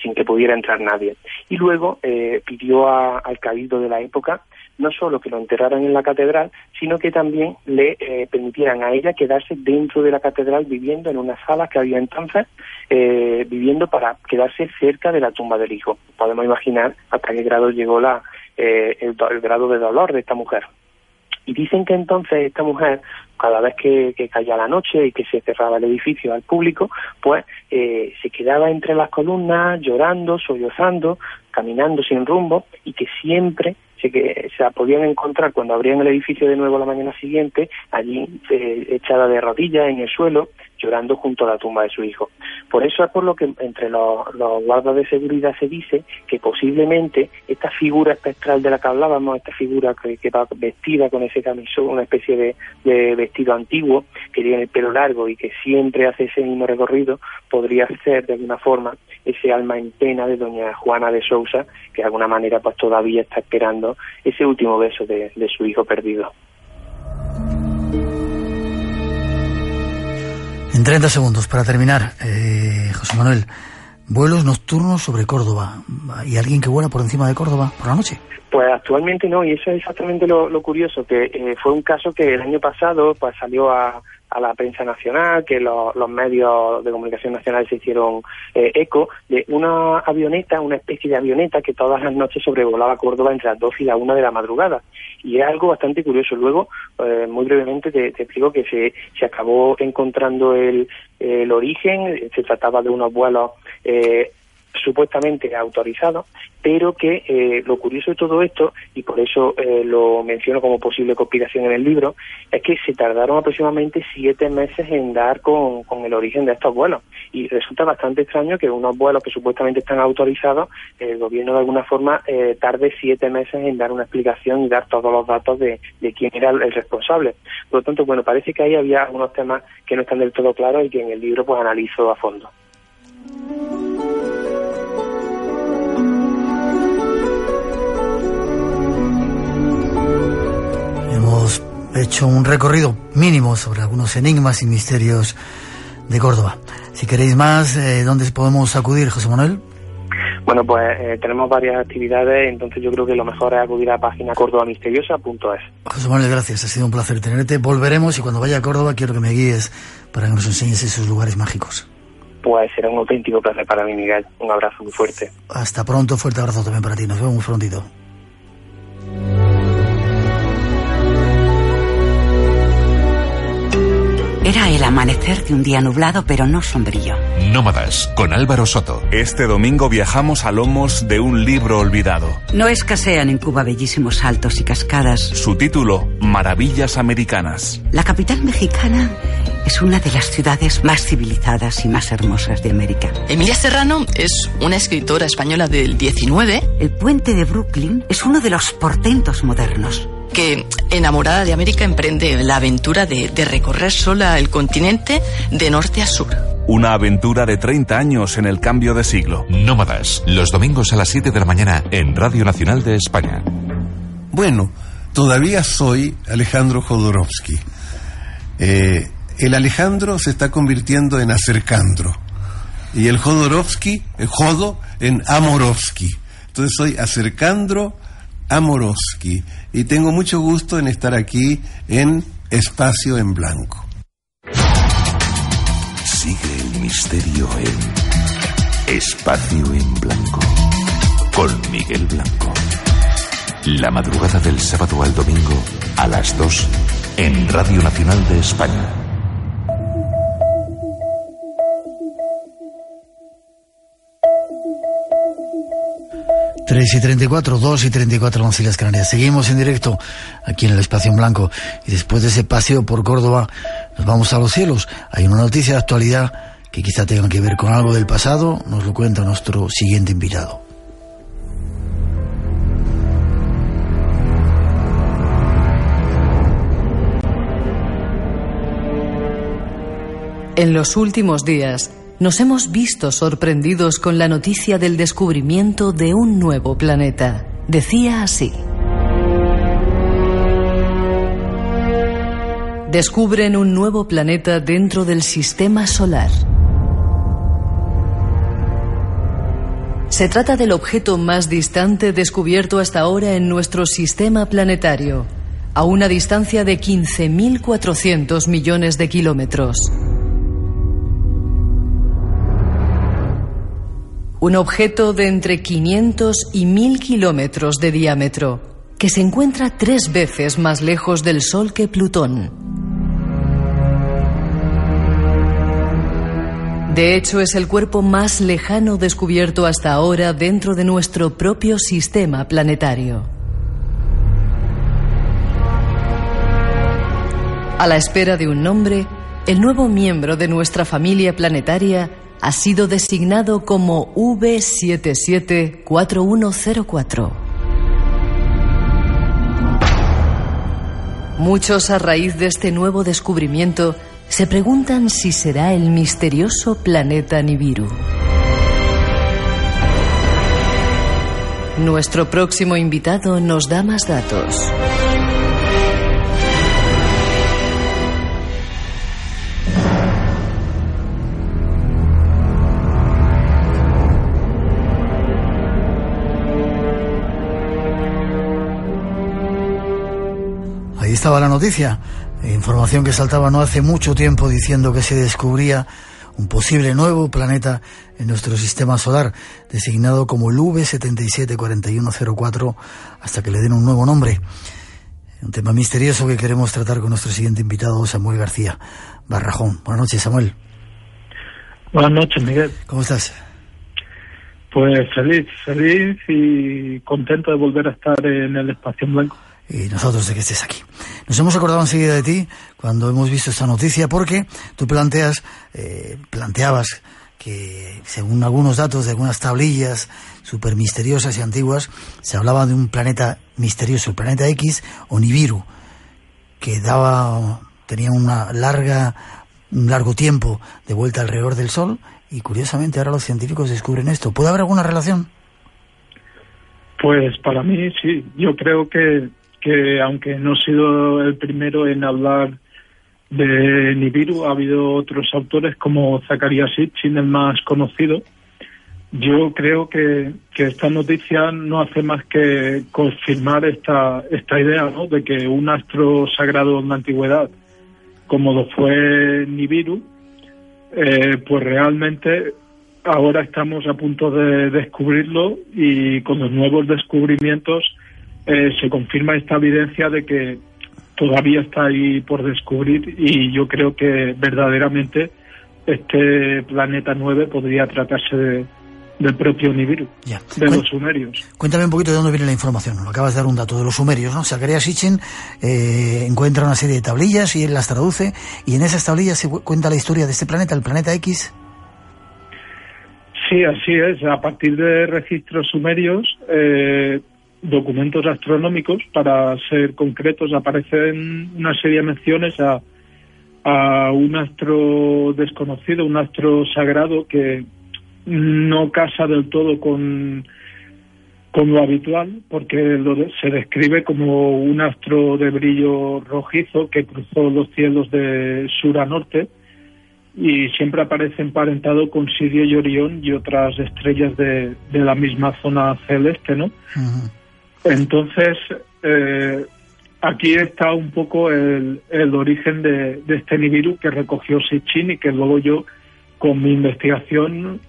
sin que pudiera entrar nadie. Y luego eh, pidió al cabildo de la época no solo que lo enterraran en la catedral, sino que también le eh, permitieran a ella quedarse dentro de la catedral viviendo en una sala que había entonces, eh, viviendo para quedarse cerca de la tumba del hijo. Podemos imaginar hasta qué grado llegó la, eh, el, grado de dolor de esta mujer. Y dicen que entonces esta mujer, cada vez que, que, caía la noche y que se cerraba el edificio al público, pues se quedaba entre las columnas llorando, sollozando, caminando sin rumbo y que siempre se, que, se podían encontrar cuando abrían el edificio de nuevo la mañana siguiente, allí eh, echada de rodillas en el suelo, llorando junto a la tumba de su hijo. Por eso es por lo que entre los, guardas de seguridad se dice que posiblemente esta figura espectral de la que hablábamos, esta figura que, va vestida con ese camisón, una especie de, vestido antiguo, que tiene el pelo largo y que siempre hace ese mismo recorrido, podría ser de alguna forma ese alma en pena de doña Juana de Sousa, que de alguna manera pues todavía está esperando ese último beso de su hijo perdido. En 30 segundos, para terminar, eh, José Manuel, vuelos nocturnos sobre Córdoba. ¿Y alguien que vuela por encima de Córdoba por la noche? Pues actualmente no, y eso es exactamente lo, lo curioso, que eh, fue un caso que el año pasado pues salió a, a la prensa nacional, que los medios de comunicación nacional se hicieron eh, eco de una avioneta, una especie de avioneta que todas las noches sobrevolaba Córdoba entre las 2 y la 1 de la madrugada. Y es algo bastante curioso. Luego, eh, muy brevemente, te, te, explico que se, se acabó encontrando el, el origen, se trataba de unos vuelos eh, supuestamente autorizado, pero que eh, lo curioso de todo esto, y por eso eh, lo menciono como posible conspiración en el libro, es que se tardaron aproximadamente siete meses en dar con, con el origen de estos vuelos. Y resulta bastante extraño que unos vuelos que supuestamente están autorizados, el gobierno de alguna forma eh, tarde siete meses en dar una explicación y dar todos los datos de, de quién era el, el responsable. Por lo tanto, bueno, parece que ahí había algunos temas que no están del todo claros y que en el libro pues analizo a fondo. Hecho un recorrido mínimo sobre algunos enigmas y misterios de Córdoba. Si queréis más, eh, ¿dónde podemos acudir, José Manuel? Bueno, pues eh, tenemos varias actividades, entonces yo creo que lo mejor es acudir a la página cordobamisteriosa.es. José Manuel, gracias, ha sido un placer tenerte. Volveremos y cuando vaya a Córdoba quiero que me guíes para que nos enseñes esos lugares mágicos. Pues será un auténtico placer para mí, Miguel. Un abrazo muy fuerte. Hasta pronto, fuerte abrazo también para ti. Nos vemos muy prontito. Era el amanecer de un día nublado pero no sombrío. Nómadas, con Álvaro Soto. Este domingo viajamos a lomos de un libro olvidado. No escasean en Cuba bellísimos saltos y cascadas. Su título, Maravillas Americanas. La capital mexicana es una de las ciudades más civilizadas y más hermosas de América. Emilia Serrano es una escritora española del 19. El puente de Brooklyn es uno de los portentos modernos que, enamorada de América, emprende la aventura de, de, recorrer sola el continente de norte a sur. Una aventura de 30 años en el cambio de siglo. Nómadas, los domingos a las 7 de la mañana en Radio Nacional de España. Bueno, todavía soy Alejandro Jodorowsky. Eh, el Alejandro se está convirtiendo en Acercandro. Y el Jodorowsky, el Jodo, en Amorovsky. Entonces soy Acercandro Amorowski y tengo mucho gusto en estar aquí en Espacio en Blanco. Sigue el misterio en Espacio en Blanco con Miguel Blanco. La madrugada del sábado al domingo a las 2 en Radio Nacional de España. 3 y 34, 2 y 34 en las Canarias. Seguimos en directo aquí en el Espacio en Blanco y después de ese paseo por Córdoba nos vamos a los cielos. Hay una noticia de actualidad que quizá tenga que ver con algo del pasado, nos lo cuenta nuestro siguiente invitado. En los últimos días, nos hemos visto sorprendidos con la noticia del descubrimiento de un nuevo planeta. Decía así. Descubren un nuevo planeta dentro del sistema solar. Se trata del objeto más distante descubierto hasta ahora en nuestro sistema planetario, a una distancia de 15.400 millones de kilómetros. un objeto de entre 500 y 1000 kilómetros de diámetro, que se encuentra tres veces más lejos del Sol que Plutón. De hecho, es el cuerpo más lejano descubierto hasta ahora dentro de nuestro propio sistema planetario. A la espera de un nombre, el nuevo miembro de nuestra familia planetaria ha sido designado como V774104. Muchos a raíz de este nuevo descubrimiento se preguntan si será el misterioso planeta Nibiru. Nuestro próximo invitado nos da más datos. Estaba la noticia, información que saltaba no hace mucho tiempo diciendo que se descubría un posible nuevo planeta en nuestro sistema solar, designado como el V774104, hasta que le den un nuevo nombre. Un tema misterioso que queremos tratar con nuestro siguiente invitado, Samuel García Barrajón. Buenas noches, Samuel. Buenas noches, Miguel. ¿Cómo estás? Pues feliz, feliz y contento de volver a estar en el espacio en blanco y nosotros de que estés aquí. Nos hemos acordado enseguida de ti cuando hemos visto esta noticia porque tú planteas, eh, planteabas que según algunos datos de algunas tablillas súper misteriosas y antiguas, se hablaba de un planeta misterioso, el planeta X o Nibiru, que daba, tenía una larga, un largo tiempo de vuelta alrededor del Sol y curiosamente ahora los científicos descubren esto. ¿Puede haber alguna relación? Pues para mí sí, yo creo que que aunque no he sido el primero en hablar de Nibiru, ha habido otros autores como Zakaria Sitchin, el más conocido. Yo creo que, que esta noticia no hace más que confirmar esta, esta idea ¿no? de que un astro sagrado en la antigüedad, como lo fue Nibiru, eh, pues realmente ahora estamos a punto de descubrirlo y con los nuevos descubrimientos eh, se confirma esta evidencia de que todavía está ahí por descubrir y yo creo que verdaderamente este planeta 9 podría tratarse de, del propio Nibiru, de los sumerios. Cuéntame un poquito de dónde viene la información. Lo acabas de dar un dato de los sumerios, ¿no? Zacharias Sitchin eh, encuentra una serie de tablillas y él las traduce y en esas tablillas se cuenta la historia de este planeta, el planeta X. Sí, así es. A partir de registros sumerios, eh, documentos astronómicos, para ser concretos, aparecen una serie de menciones a, a un astro desconocido, un astro sagrado que no casa del todo con, con lo habitual, porque lo se describe como un astro de brillo rojizo que cruzó los cielos de sur a norte y siempre aparece emparentado con Sirio y Orión y otras estrellas de, de la misma zona celeste, ¿no? Entonces, eh, aquí está un poco el, origen de, este Nibiru que recogió Sitchin y que luego yo, con mi investigación,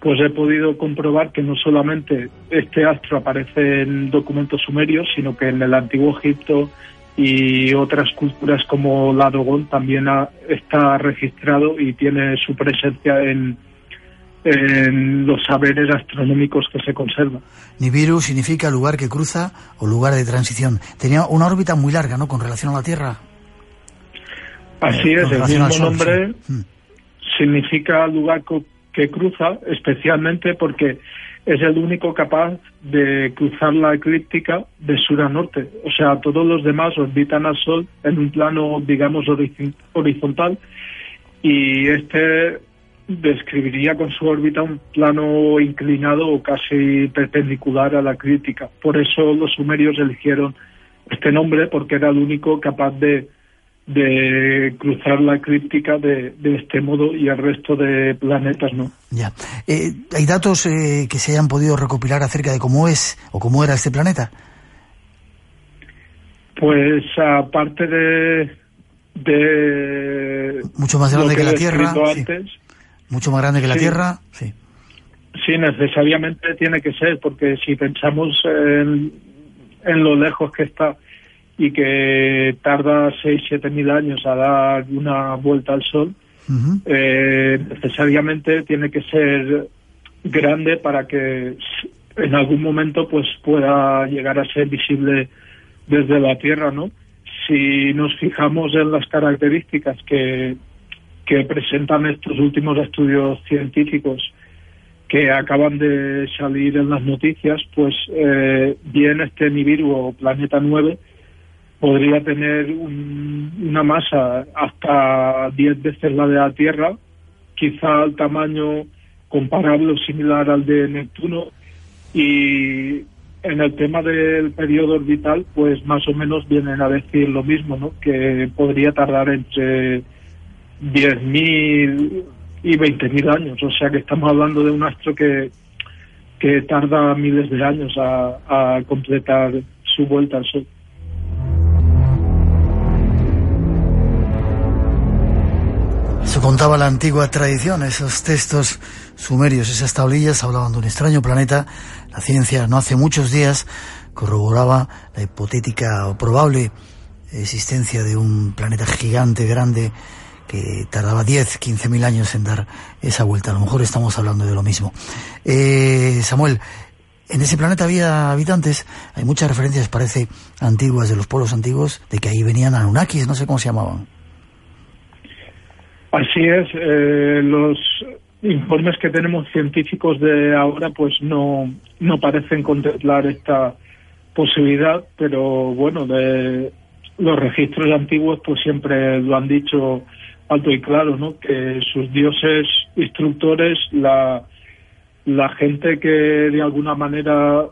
pues he podido comprobar que no solamente este astro aparece en documentos sumerios, sino que en el antiguo Egipto y otras culturas como la Dogon también está registrado y tiene su presencia en, en los saberes astronómicos que se conservan. Nibiru significa lugar que cruza o lugar de transición. Tenía una órbita muy larga, ¿no?, con relación a la Tierra. Así es, el mismo nombre mm. significa lugar que cruza, especialmente porque es el único capaz de cruzar la eclíptica de sur a norte. O sea, todos los demás orbitan al Sol en un plano, digamos, horizontal y este describiría con su órbita un plano inclinado o casi perpendicular a la crítica. Por eso los sumerios eligieron este nombre porque era el único capaz de, de cruzar la eclíptica de, de, este modo y el resto de planetas no. Ya. Eh, ¿Hay datos eh, que se hayan podido recopilar acerca de cómo es o cómo era este planeta? Pues aparte de, de mucho más grande que, la Tierra. Antes, mucho más grande que la Tierra, sí. Sí, necesariamente tiene que ser, porque si pensamos en, en lo lejos que está y que tarda 6, 7 mil años a dar una vuelta al Sol, eh, necesariamente tiene que ser grande para que en algún momento pues pueda llegar a ser visible desde la Tierra, ¿no? si nos fijamos en las características que, que presentan estos últimos estudios científicos que acaban de salir en las noticias, pues eh, bien este Nibiru Planeta 9 podría tener una masa hasta 10 veces la de la Tierra, quizá al tamaño comparable o similar al de Neptuno, y en el tema del periodo orbital, pues más o menos vienen a decir lo mismo, ¿no? Que podría tardar entre 10.000 y 20.000 años. O sea que estamos hablando de un astro que, que tarda miles de años a, completar su vuelta al Sol. Eso contaba la antigua tradición, esos textos sumerios, esas tablillas hablaban de un extraño planeta. La ciencia no hace muchos días corroboraba la hipotética o probable existencia de un planeta gigante, grande, que tardaba 10, 15 mil años en dar esa vuelta. A lo mejor estamos hablando de lo mismo. Eh, Samuel, en ese planeta había habitantes, hay muchas referencias, parece, antiguas de los pueblos antiguos, de que ahí venían Anunnakis, no sé cómo se llamaban. Así es, eh, los informes que tenemos científicos de ahora pues no, no parecen contemplar esta posibilidad, pero bueno, de los registros antiguos pues siempre lo han dicho alto y claro, ¿no? Que sus dioses instructores, la, gente que de alguna manera,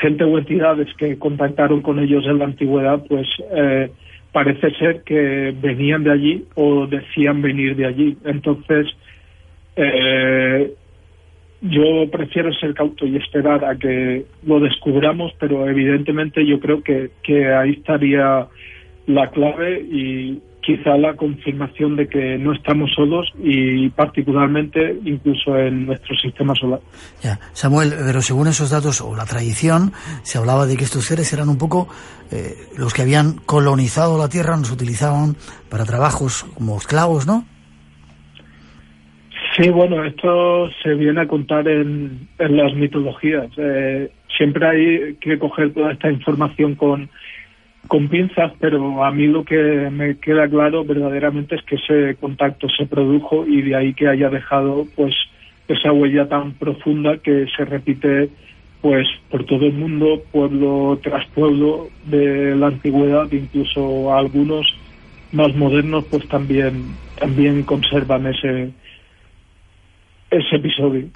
gente o entidades que contactaron con ellos en la antigüedad, pues eh, parece ser que venían de allí o decían venir de allí. Entonces, eh, yo prefiero ser cauto y esperar a que lo descubramos, pero evidentemente yo creo que, que ahí estaría la clave y, quizá la confirmación de que no estamos solos y particularmente incluso en nuestro sistema solar. Ya, Samuel, pero según esos datos o la tradición, se hablaba de que estos seres eran un poco eh, los que habían colonizado la Tierra, nos utilizaban para trabajos como esclavos, ¿no? Sí, bueno, esto se viene a contar en, en las mitologías. Eh, siempre hay que coger toda esta información con con pinzas, pero a mí lo que me queda claro verdaderamente es que ese contacto se produjo y de ahí que haya dejado pues esa huella tan profunda que se repite pues por todo el mundo, pueblo tras pueblo de la antigüedad, incluso algunos más modernos pues también también conservan ese ese episodio.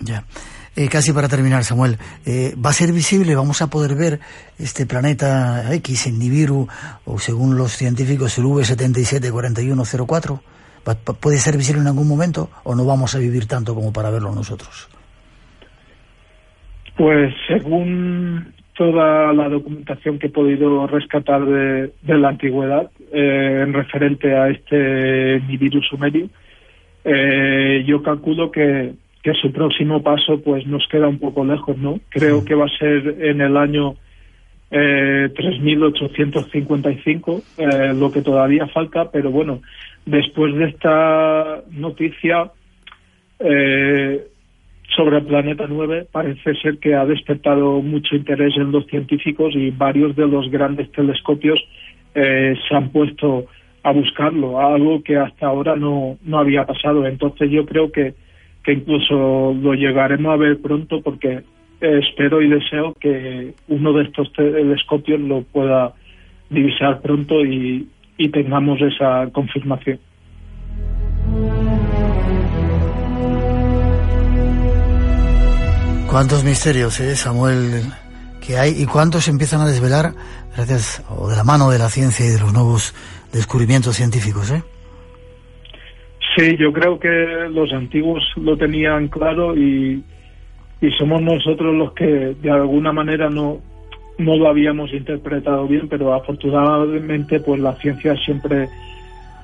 Eh, casi para terminar, Samuel, eh, ¿va a ser visible? ¿Vamos a poder ver este planeta X en Nibiru o según los científicos el V774104? ¿Puede ser visible en algún momento o no vamos a vivir tanto como para verlo nosotros? Pues según toda la documentación que he podido rescatar de, la antigüedad eh, en referente a este Nibiru sumerio, yo calculo que que su próximo paso pues nos queda un poco lejos, ¿no? Creo que va a ser en el año eh, 3855, eh, lo que todavía falta, pero bueno, después de esta noticia eh, sobre el planeta 9, parece ser que ha despertado mucho interés en los científicos y varios de los grandes telescopios eh, se han puesto a buscarlo, algo que hasta ahora no, no había pasado. Entonces yo creo que que incluso lo llegaremos a ver pronto porque espero y deseo que uno de estos telescopios lo pueda divisar pronto y, tengamos esa confirmación. ¿Cuántos misterios, eh, Samuel, que hay y cuántos empiezan a desvelar gracias o de la mano de la ciencia y de los nuevos descubrimientos científicos, eh? Sí, yo creo que los antiguos lo tenían claro y, somos nosotros los que de alguna manera no, no lo habíamos interpretado bien, pero afortunadamente pues la ciencia siempre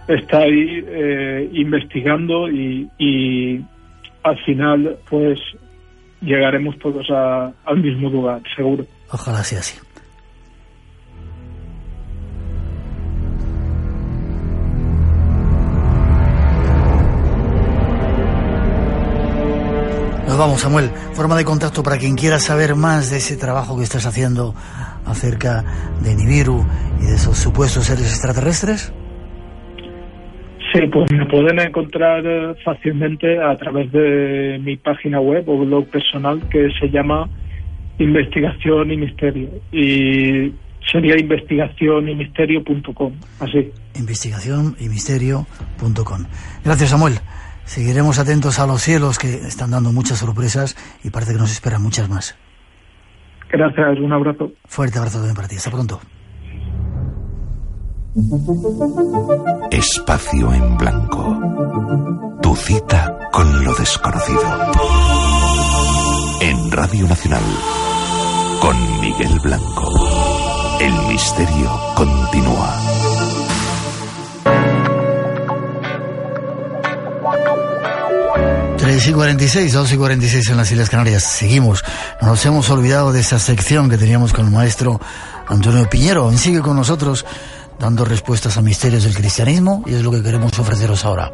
está ahí eh, investigando y, y, al final pues llegaremos todos al mismo lugar, seguro. Ojalá sea así. Nos vamos, Samuel. Forma de contacto para quien quiera saber más de ese trabajo que estás haciendo acerca de Nibiru y de esos supuestos seres extraterrestres. Sí, pues me pueden encontrar eh, fácilmente a través de mi página web o blog personal que se llama Investigación y Misterio. Y sería investigación y misterio.com, así. Investigación y misterio.com. Gracias, Samuel. Seguiremos atentos a los cielos que están dando muchas sorpresas y parece que nos esperan muchas más. Gracias, un abrazo. Fuerte abrazo también para ti. Hasta pronto. Espacio en blanco. Tu cita con lo desconocido. En Radio Nacional. Con Miguel Blanco. El misterio continúa. Tres y 46, 2 y 46 en las Islas Canarias. Seguimos. No nos hemos olvidado de esa sección que teníamos con el maestro Antonio Piñero. Sigue con nosotros dando respuestas a misterios del cristianismo y es lo que queremos ofreceros ahora.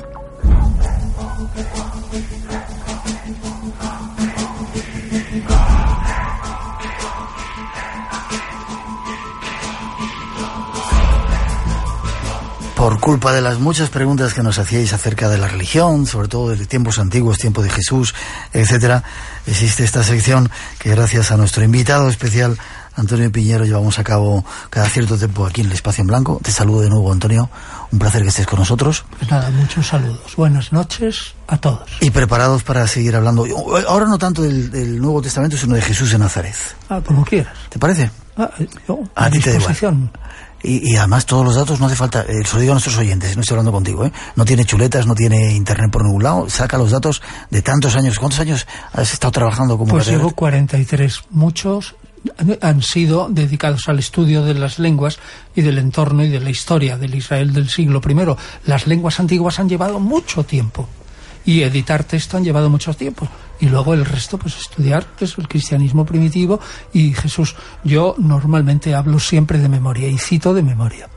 Por culpa de las muchas preguntas que nos hacíais acerca de la religión, sobre todo de tiempos antiguos, tiempo de Jesús, etcétera, existe esta sección que gracias a nuestro invitado especial Antonio Piñero llevamos a cabo cada cierto tiempo aquí en el Espacio en Blanco. Te saludo de nuevo, Antonio. Un placer que estés con nosotros. Pues nada, muchos saludos. Buenas noches a todos. Y preparados para seguir hablando. Ahora no tanto del, del Nuevo Testamento, sino de Jesús de Nazaret. Ah, como quieras. ¿Te parece? Ah, yo, a ti te da. Y, y además todos los datos no hace falta, eh, se lo digo a nuestros oyentes, no estoy hablando contigo, ¿eh? no tiene chuletas, no tiene internet por ningún lado, saca los datos de tantos años. ¿Cuántos años has estado trabajando como Pues llevo catedrático? 43. Muchos han sido dedicados al estudio de las lenguas y del entorno y de la historia del Israel del siglo I. Las lenguas antiguas han llevado mucho tiempo y editar texto han llevado mucho tiempo. Y luego el resto, pues estudiar el cristianismo primitivo y Jesús. Yo normalmente hablo siempre de memoria y cito de memoria.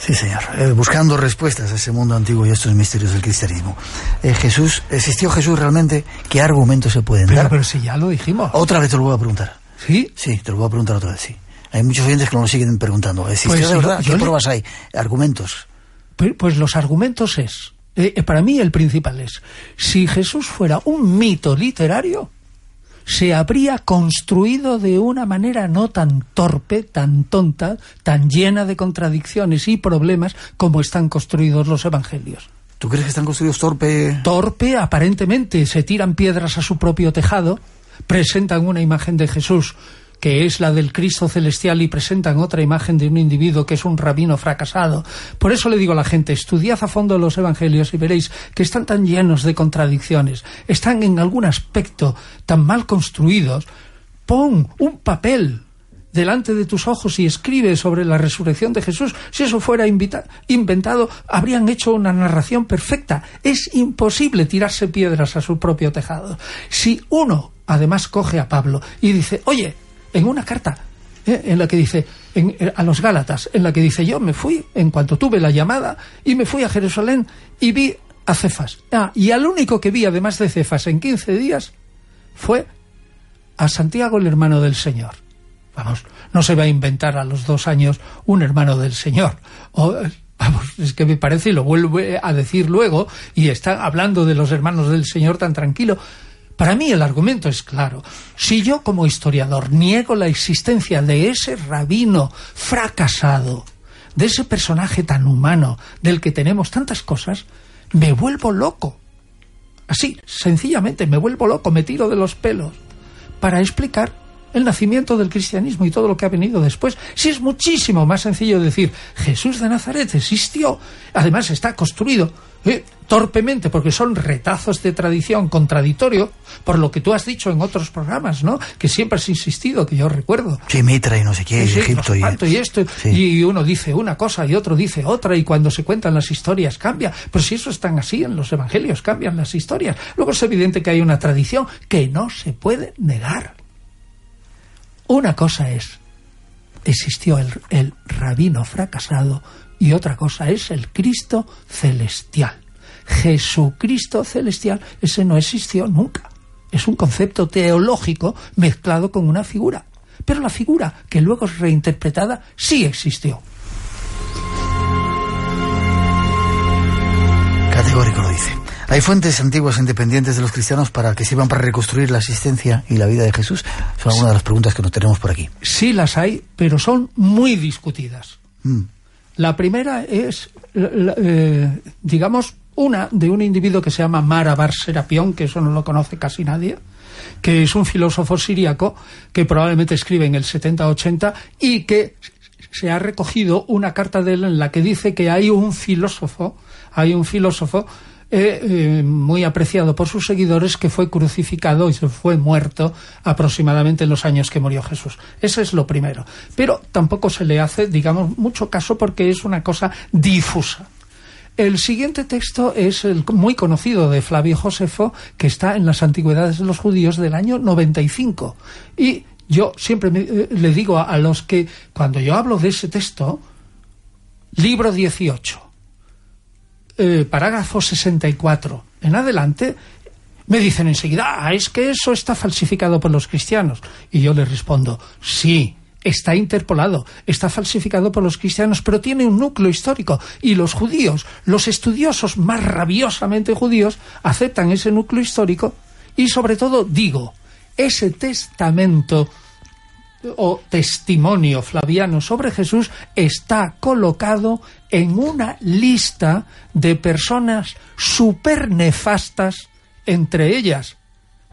Sí, señor. Eh, buscando respuestas a ese mundo antiguo y a estos misterios del cristianismo. Eh, Jesús, ¿existió Jesús realmente? ¿Qué argumentos se pueden Pero, dar? pero si ya lo dijimos. Otra vez te lo voy a preguntar. ¿Sí? Sí, te lo voy a preguntar otra vez, sí. Hay muchos oyentes que nos lo siguen preguntando. ¿Existió Pues de yo- verdad? yo ¿Qué le- pruebas hay? Argumentos. Pues, pues los argumentos es, eh, eh, para mí el principal es, si Jesús fuera un mito literario, se habría construido de una manera no tan torpe, tan tonta, tan llena de contradicciones y problemas como están construidos los evangelios. ¿Tú crees que están construidos torpe? Torpe, aparentemente, se tiran piedras a su propio tejado, presentan una imagen de Jesús que es la del Cristo celestial y presentan otra imagen de un individuo que es un rabino fracasado. Por eso le digo a la gente, estudiad a fondo los evangelios y veréis que están tan llenos de contradicciones, están en algún aspecto tan mal construidos. Pon un papel delante de tus ojos y escribe sobre la resurrección de Jesús, si eso fuera inventado, habrían hecho una narración perfecta. Es imposible tirarse piedras a su propio tejado. Si uno, además, coge a Pablo y dice, oye, en una carta eh, en la que dice en- eh, a los Gálatas, en la que dice yo me fui en cuanto tuve la llamada y me fui a Jerusalén y vi a Cefas. Ah, y al único que vi, además de Cefas, en 15 días fue a Santiago, el hermano del Señor. Vamos, no se va a inventar a los dos años un hermano del Señor. O, vamos, es que me parece, y lo vuelve a decir luego, y está hablando de los hermanos del Señor tan tranquilo. Para mí el argumento es claro. Si yo como historiador niego la existencia de ese rabino fracasado, de ese personaje tan humano del que tenemos tantas cosas, me vuelvo loco. Así, sencillamente, me vuelvo loco, me tiro de los pelos para explicar el nacimiento del cristianismo y todo lo que ha venido después. Si es muchísimo más sencillo decir Jesús de Nazaret existió, además está construido eh, torpemente porque son retazos de tradición contradictorio, por lo que tú has dicho en otros programas, ¿no? Que siempre has insistido, que yo recuerdo. Sí, Mitra y no sé qué, Sí, Egipto. y... y esto, Sí. y uno dice una cosa y otro dice otra, y cuando se cuentan las historias cambia. Pero si eso es tan así en los evangelios, cambian las historias. Luego es evidente que hay una tradición que no se puede negar. Una cosa es, existió el, el rabino fracasado, y otra cosa es el Cristo celestial. Jesucristo celestial, ese no existió nunca. es un concepto teológico mezclado con una figura. Pero la figura que luego es reinterpretada sí existió. Categórico lo dice. ¿Hay fuentes antiguas independientes de los cristianos para que sirvan para reconstruir la existencia y la vida de Jesús? Son algunas de las preguntas que nos tenemos por aquí. Sí las hay, pero son muy discutidas. Mm. La primera es, eh, digamos, una de un individuo que se llama Mara Bar Serapión, que eso no lo conoce casi nadie, que es un filósofo siríaco que probablemente escribe en el 70-80 y que se ha recogido una carta de él en la que dice que hay un filósofo, hay un filósofo eh, eh, muy apreciado por sus seguidores que fue crucificado y se fue muerto aproximadamente en los años que murió Jesús. Ese es lo primero. Pero tampoco se le hace, digamos, mucho caso porque es una cosa difusa. El siguiente texto es el muy conocido de Flavio Josefo, que está en las Antigüedades de los Judíos del año 95. Y yo siempre eh, le digo a, a los que, cuando yo hablo de ese texto, libro 18, eh, parágrafo 64, en adelante, me dicen enseguida, ah, es que eso está falsificado por los cristianos. Y yo les respondo, sí, está interpolado, está falsificado por los cristianos, pero tiene un núcleo histórico. Y los judíos, los estudiosos más rabiosamente judíos, aceptan ese núcleo histórico y sobre todo digo, ese testamento o testimonio flaviano sobre Jesús está colocado en una lista de personas súper nefastas, entre ellas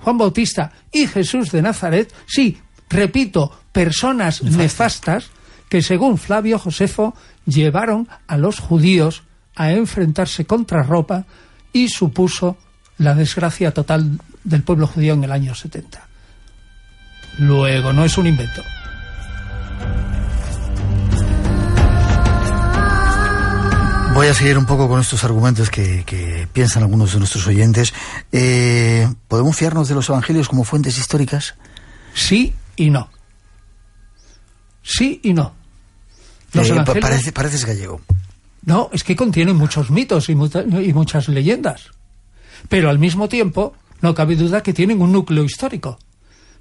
Juan Bautista y Jesús de Nazaret, sí, repito, personas nefastas que según Flavio Josefo llevaron a los judíos a enfrentarse contra Roma y supuso la desgracia total del pueblo judío en el año 70. Luego, no es un invento. Voy a seguir un poco con estos argumentos que, que piensan algunos de nuestros oyentes. Eh, ¿Podemos fiarnos de los evangelios como fuentes históricas? Sí y no. Sí y no. Los Eh, evangelios- parece, pareces gallego. No, es que contienen muchos mitos y, muta- y muchas leyendas. Pero al mismo tiempo, no cabe duda que tienen un núcleo histórico.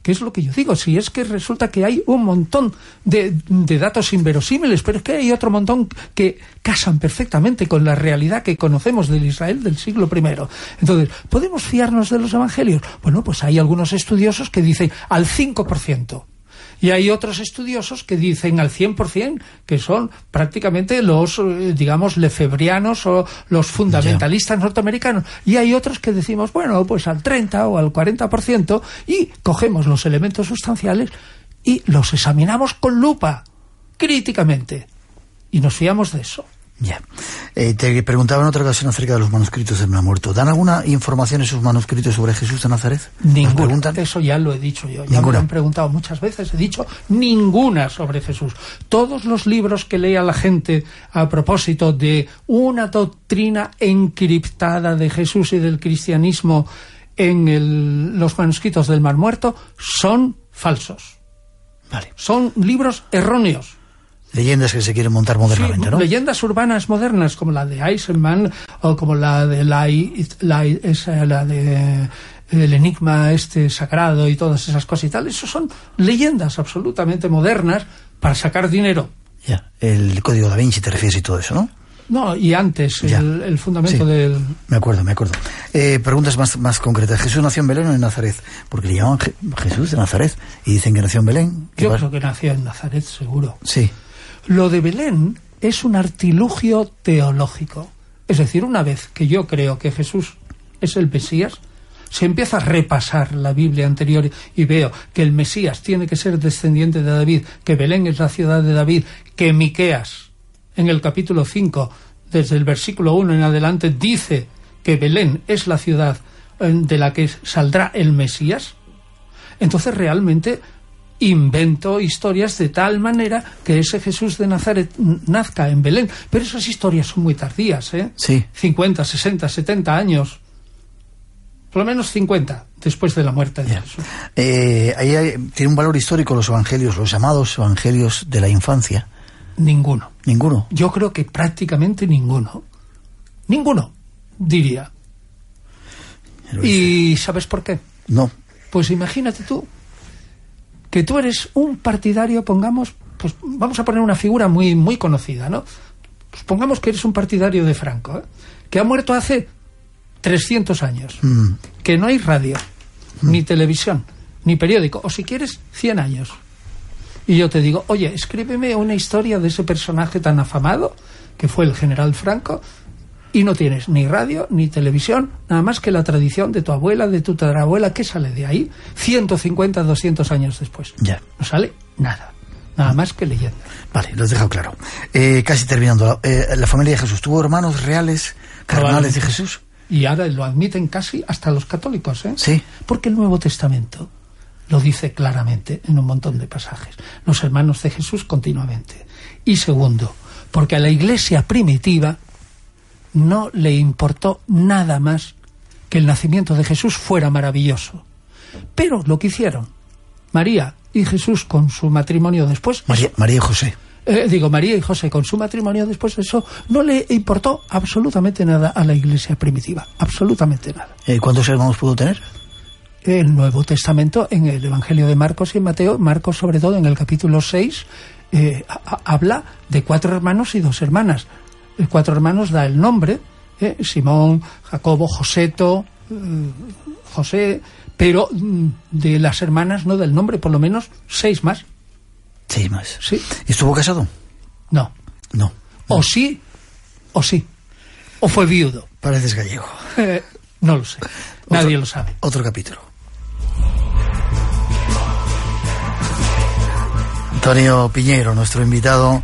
Que es lo que yo digo, si es que resulta que hay un montón de, de datos inverosímiles, pero es que hay otro montón que casan perfectamente con la realidad que conocemos del Israel del siglo I. Entonces, ¿podemos fiarnos de los evangelios? Bueno, pues hay algunos estudiosos que dicen al 5%. Y hay otros estudiosos que dicen al 100%, que son prácticamente los, eh, digamos, lefebrianos o los fundamentalistas norteamericanos. Y hay otros que decimos, bueno, pues al 30 o al 40% y cogemos los elementos sustanciales y los examinamos con lupa, críticamente. Y nos fiamos de eso. Ya. Eh, te preguntaba en otra ocasión acerca de los manuscritos del muerto. ¿Dan alguna información esos manuscritos sobre Jesús de Nazaret? Ninguna. Eso ya lo he dicho yo. Ya me Ninguna. lo han preguntado muchas veces. He dicho ninguna sobre Jesús. Todos los libros que lea la gente a propósito de una doctrina encriptada de Jesús y del cristianismo en el- los manuscritos del Mar Muerto son falsos. Vale. Son libros erróneos. Leyendas que se quieren montar modernamente, Sí, ¿no? Leyendas urbanas modernas como la de Eisenman o como la de la, la- esa, la de el enigma este sagrado y todas esas cosas y tal, eso son leyendas absolutamente modernas para sacar dinero. Ya. El código da Vinci te refieres y todo eso, ¿no? No, y antes el, el fundamento Sí. del Me acuerdo, me acuerdo. Eh, preguntas más, más concretas. ¿Jesús nació en Belén o en Nazaret? Porque le llaman Je- Jesús de Nazaret y dicen que nació en Belén. ¿Qué yo creo que nació en Nazaret seguro. Sí. Lo de Belén es un artilugio teológico. Es decir, una vez que yo creo que Jesús es el Mesías, se empieza a repasar la Biblia anterior y veo que el Mesías tiene que ser descendiente de David, que Belén es la ciudad de David, que Miqueas, en el capítulo 5, desde el versículo 1 en adelante, dice que Belén es la ciudad eh, de la que saldrá el Mesías, entonces realmente invento historias de tal manera que ese Jesús de Nazaret nazca en Belén. Pero esas historias son muy tardías, ¿eh? Sí. 50, 60, 70 años. Por lo menos 50 después de la muerte de Jesús. Eh, ahí hay- tiene un valor histórico los evangelios, los llamados evangelios de la infancia. Ninguno. Ninguno. Yo creo que prácticamente ninguno. Ninguno, diría. ¿Y sabes por qué? No. Pues imagínate tú que tú eres un partidario, pongamos, pues vamos a poner una figura muy, muy conocida, ¿no? Pues pongamos que eres un partidario de Franco, ¿eh? que ha muerto hace 300 años, Mm. que no hay radio, ni televisión, ni periódico, o si quieres, 100 años. Y yo te digo, oye, escríbeme una historia de ese personaje tan afamado, que fue el general Franco, y no tienes ni radio, ni televisión, nada más que la tradición de tu abuela, de tu tatarabuela, ¿qué sale de ahí? 150, 200 años después. Ya. No sale nada. Nada más que leyenda. Vale, lo has dejado claro. Eh, casi terminando. Eh, la familia de Jesús, ¿tuvo hermanos reales, carnales de. Jesús? Y ahora lo admiten casi hasta los católicos, ¿eh? Sí. Porque el Nuevo Testamento lo dice claramente en un montón de pasajes. Los hermanos de Jesús continuamente. Y segundo, porque a la iglesia primitiva no le importó nada más que el nacimiento de Jesús fuera maravilloso. Pero lo que hicieron María y Jesús con su matrimonio después, María, María y José. eh, digo, María y José con su matrimonio después, eso no le importó absolutamente nada a la iglesia primitiva, absolutamente nada. Eh, ¿Cuántos hermanos pudo tener? El Nuevo Testamento, en el Evangelio de Marcos y en Mateo, Marcos sobre todo en el capítulo 6, eh, habla de cuatro hermanos y dos hermanas. Cuatro hermanos da el nombre, eh, Simón, Jacobo, Joseto, eh, José, pero mm, de las hermanas no del nombre, por lo menos seis más. Sí, más. Sí. ¿Y estuvo casado? No. No. O sí, o sí. O fue viudo. Pareces gallego. Eh, no lo sé. Nadie lo sabe. Otro capítulo. Antonio Piñero, nuestro invitado,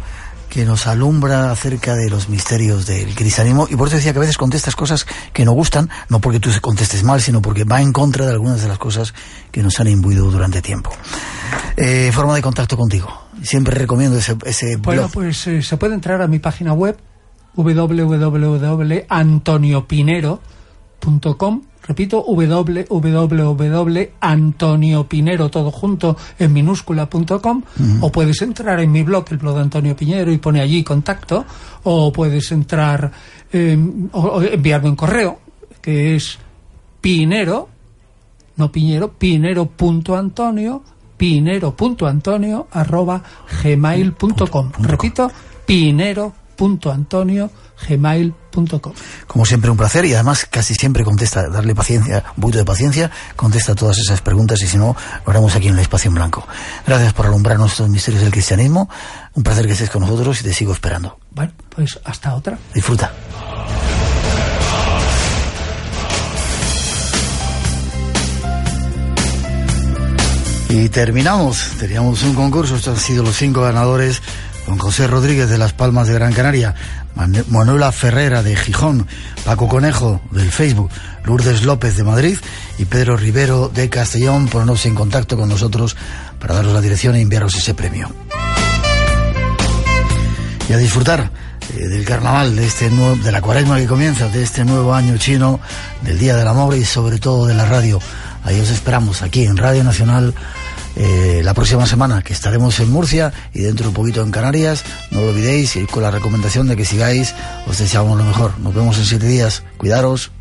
que nos alumbra acerca de los misterios del cristianismo. Y por eso decía que a veces contestas cosas que no gustan, no porque tú contestes mal, sino porque va en contra de algunas de las cosas que nos han imbuido durante tiempo. Eh, forma de contacto contigo. Siempre recomiendo ese, ese Bueno, blog. pues eh, se puede entrar a mi página web www.antoniopinero.com Repito, www.antoniopinero, todo junto, en minúscula.com, o puedes entrar en mi blog, el blog de Antonio Piñero, y pone allí contacto, o puedes entrar, eh, o, o enviarme un correo, que es pinero, no piñero, pinero.antonio, pinero.antonio, arroba gmail.com. Repito, pinero.antonio, gmail.com. Como siempre, un placer y además casi siempre contesta, darle paciencia, un poquito de paciencia, contesta todas esas preguntas y si no, lo haremos aquí en el espacio en blanco. Gracias por alumbrarnos estos misterios del cristianismo. Un placer que estés con nosotros y te sigo esperando. Bueno, pues hasta otra. Disfruta. Y terminamos. Teníamos un concurso. Estos han sido los cinco ganadores. Con José Rodríguez de Las Palmas de Gran Canaria, Manuela Ferrera de Gijón, Paco Conejo del Facebook, Lourdes López de Madrid y Pedro Rivero de Castellón. Ponernos en contacto con nosotros para daros la dirección e enviaros ese premio. Y a disfrutar eh, del carnaval, de, este nuevo, de la cuaresma que comienza, de este nuevo año chino, del Día del Amor y sobre todo de la radio. Ahí os esperamos, aquí en Radio Nacional, eh, la próxima semana, que estaremos en Murcia y dentro de un poquito en Canarias. No lo olvidéis y con la recomendación de que sigáis, os deseamos lo mejor. Nos vemos en siete días. Cuidaros.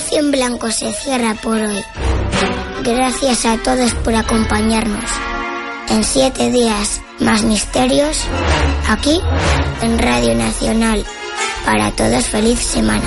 Espacio en blanco se cierra por hoy. Gracias a todos por acompañarnos. En siete días más misterios, aquí en Radio Nacional. Para todos feliz semana.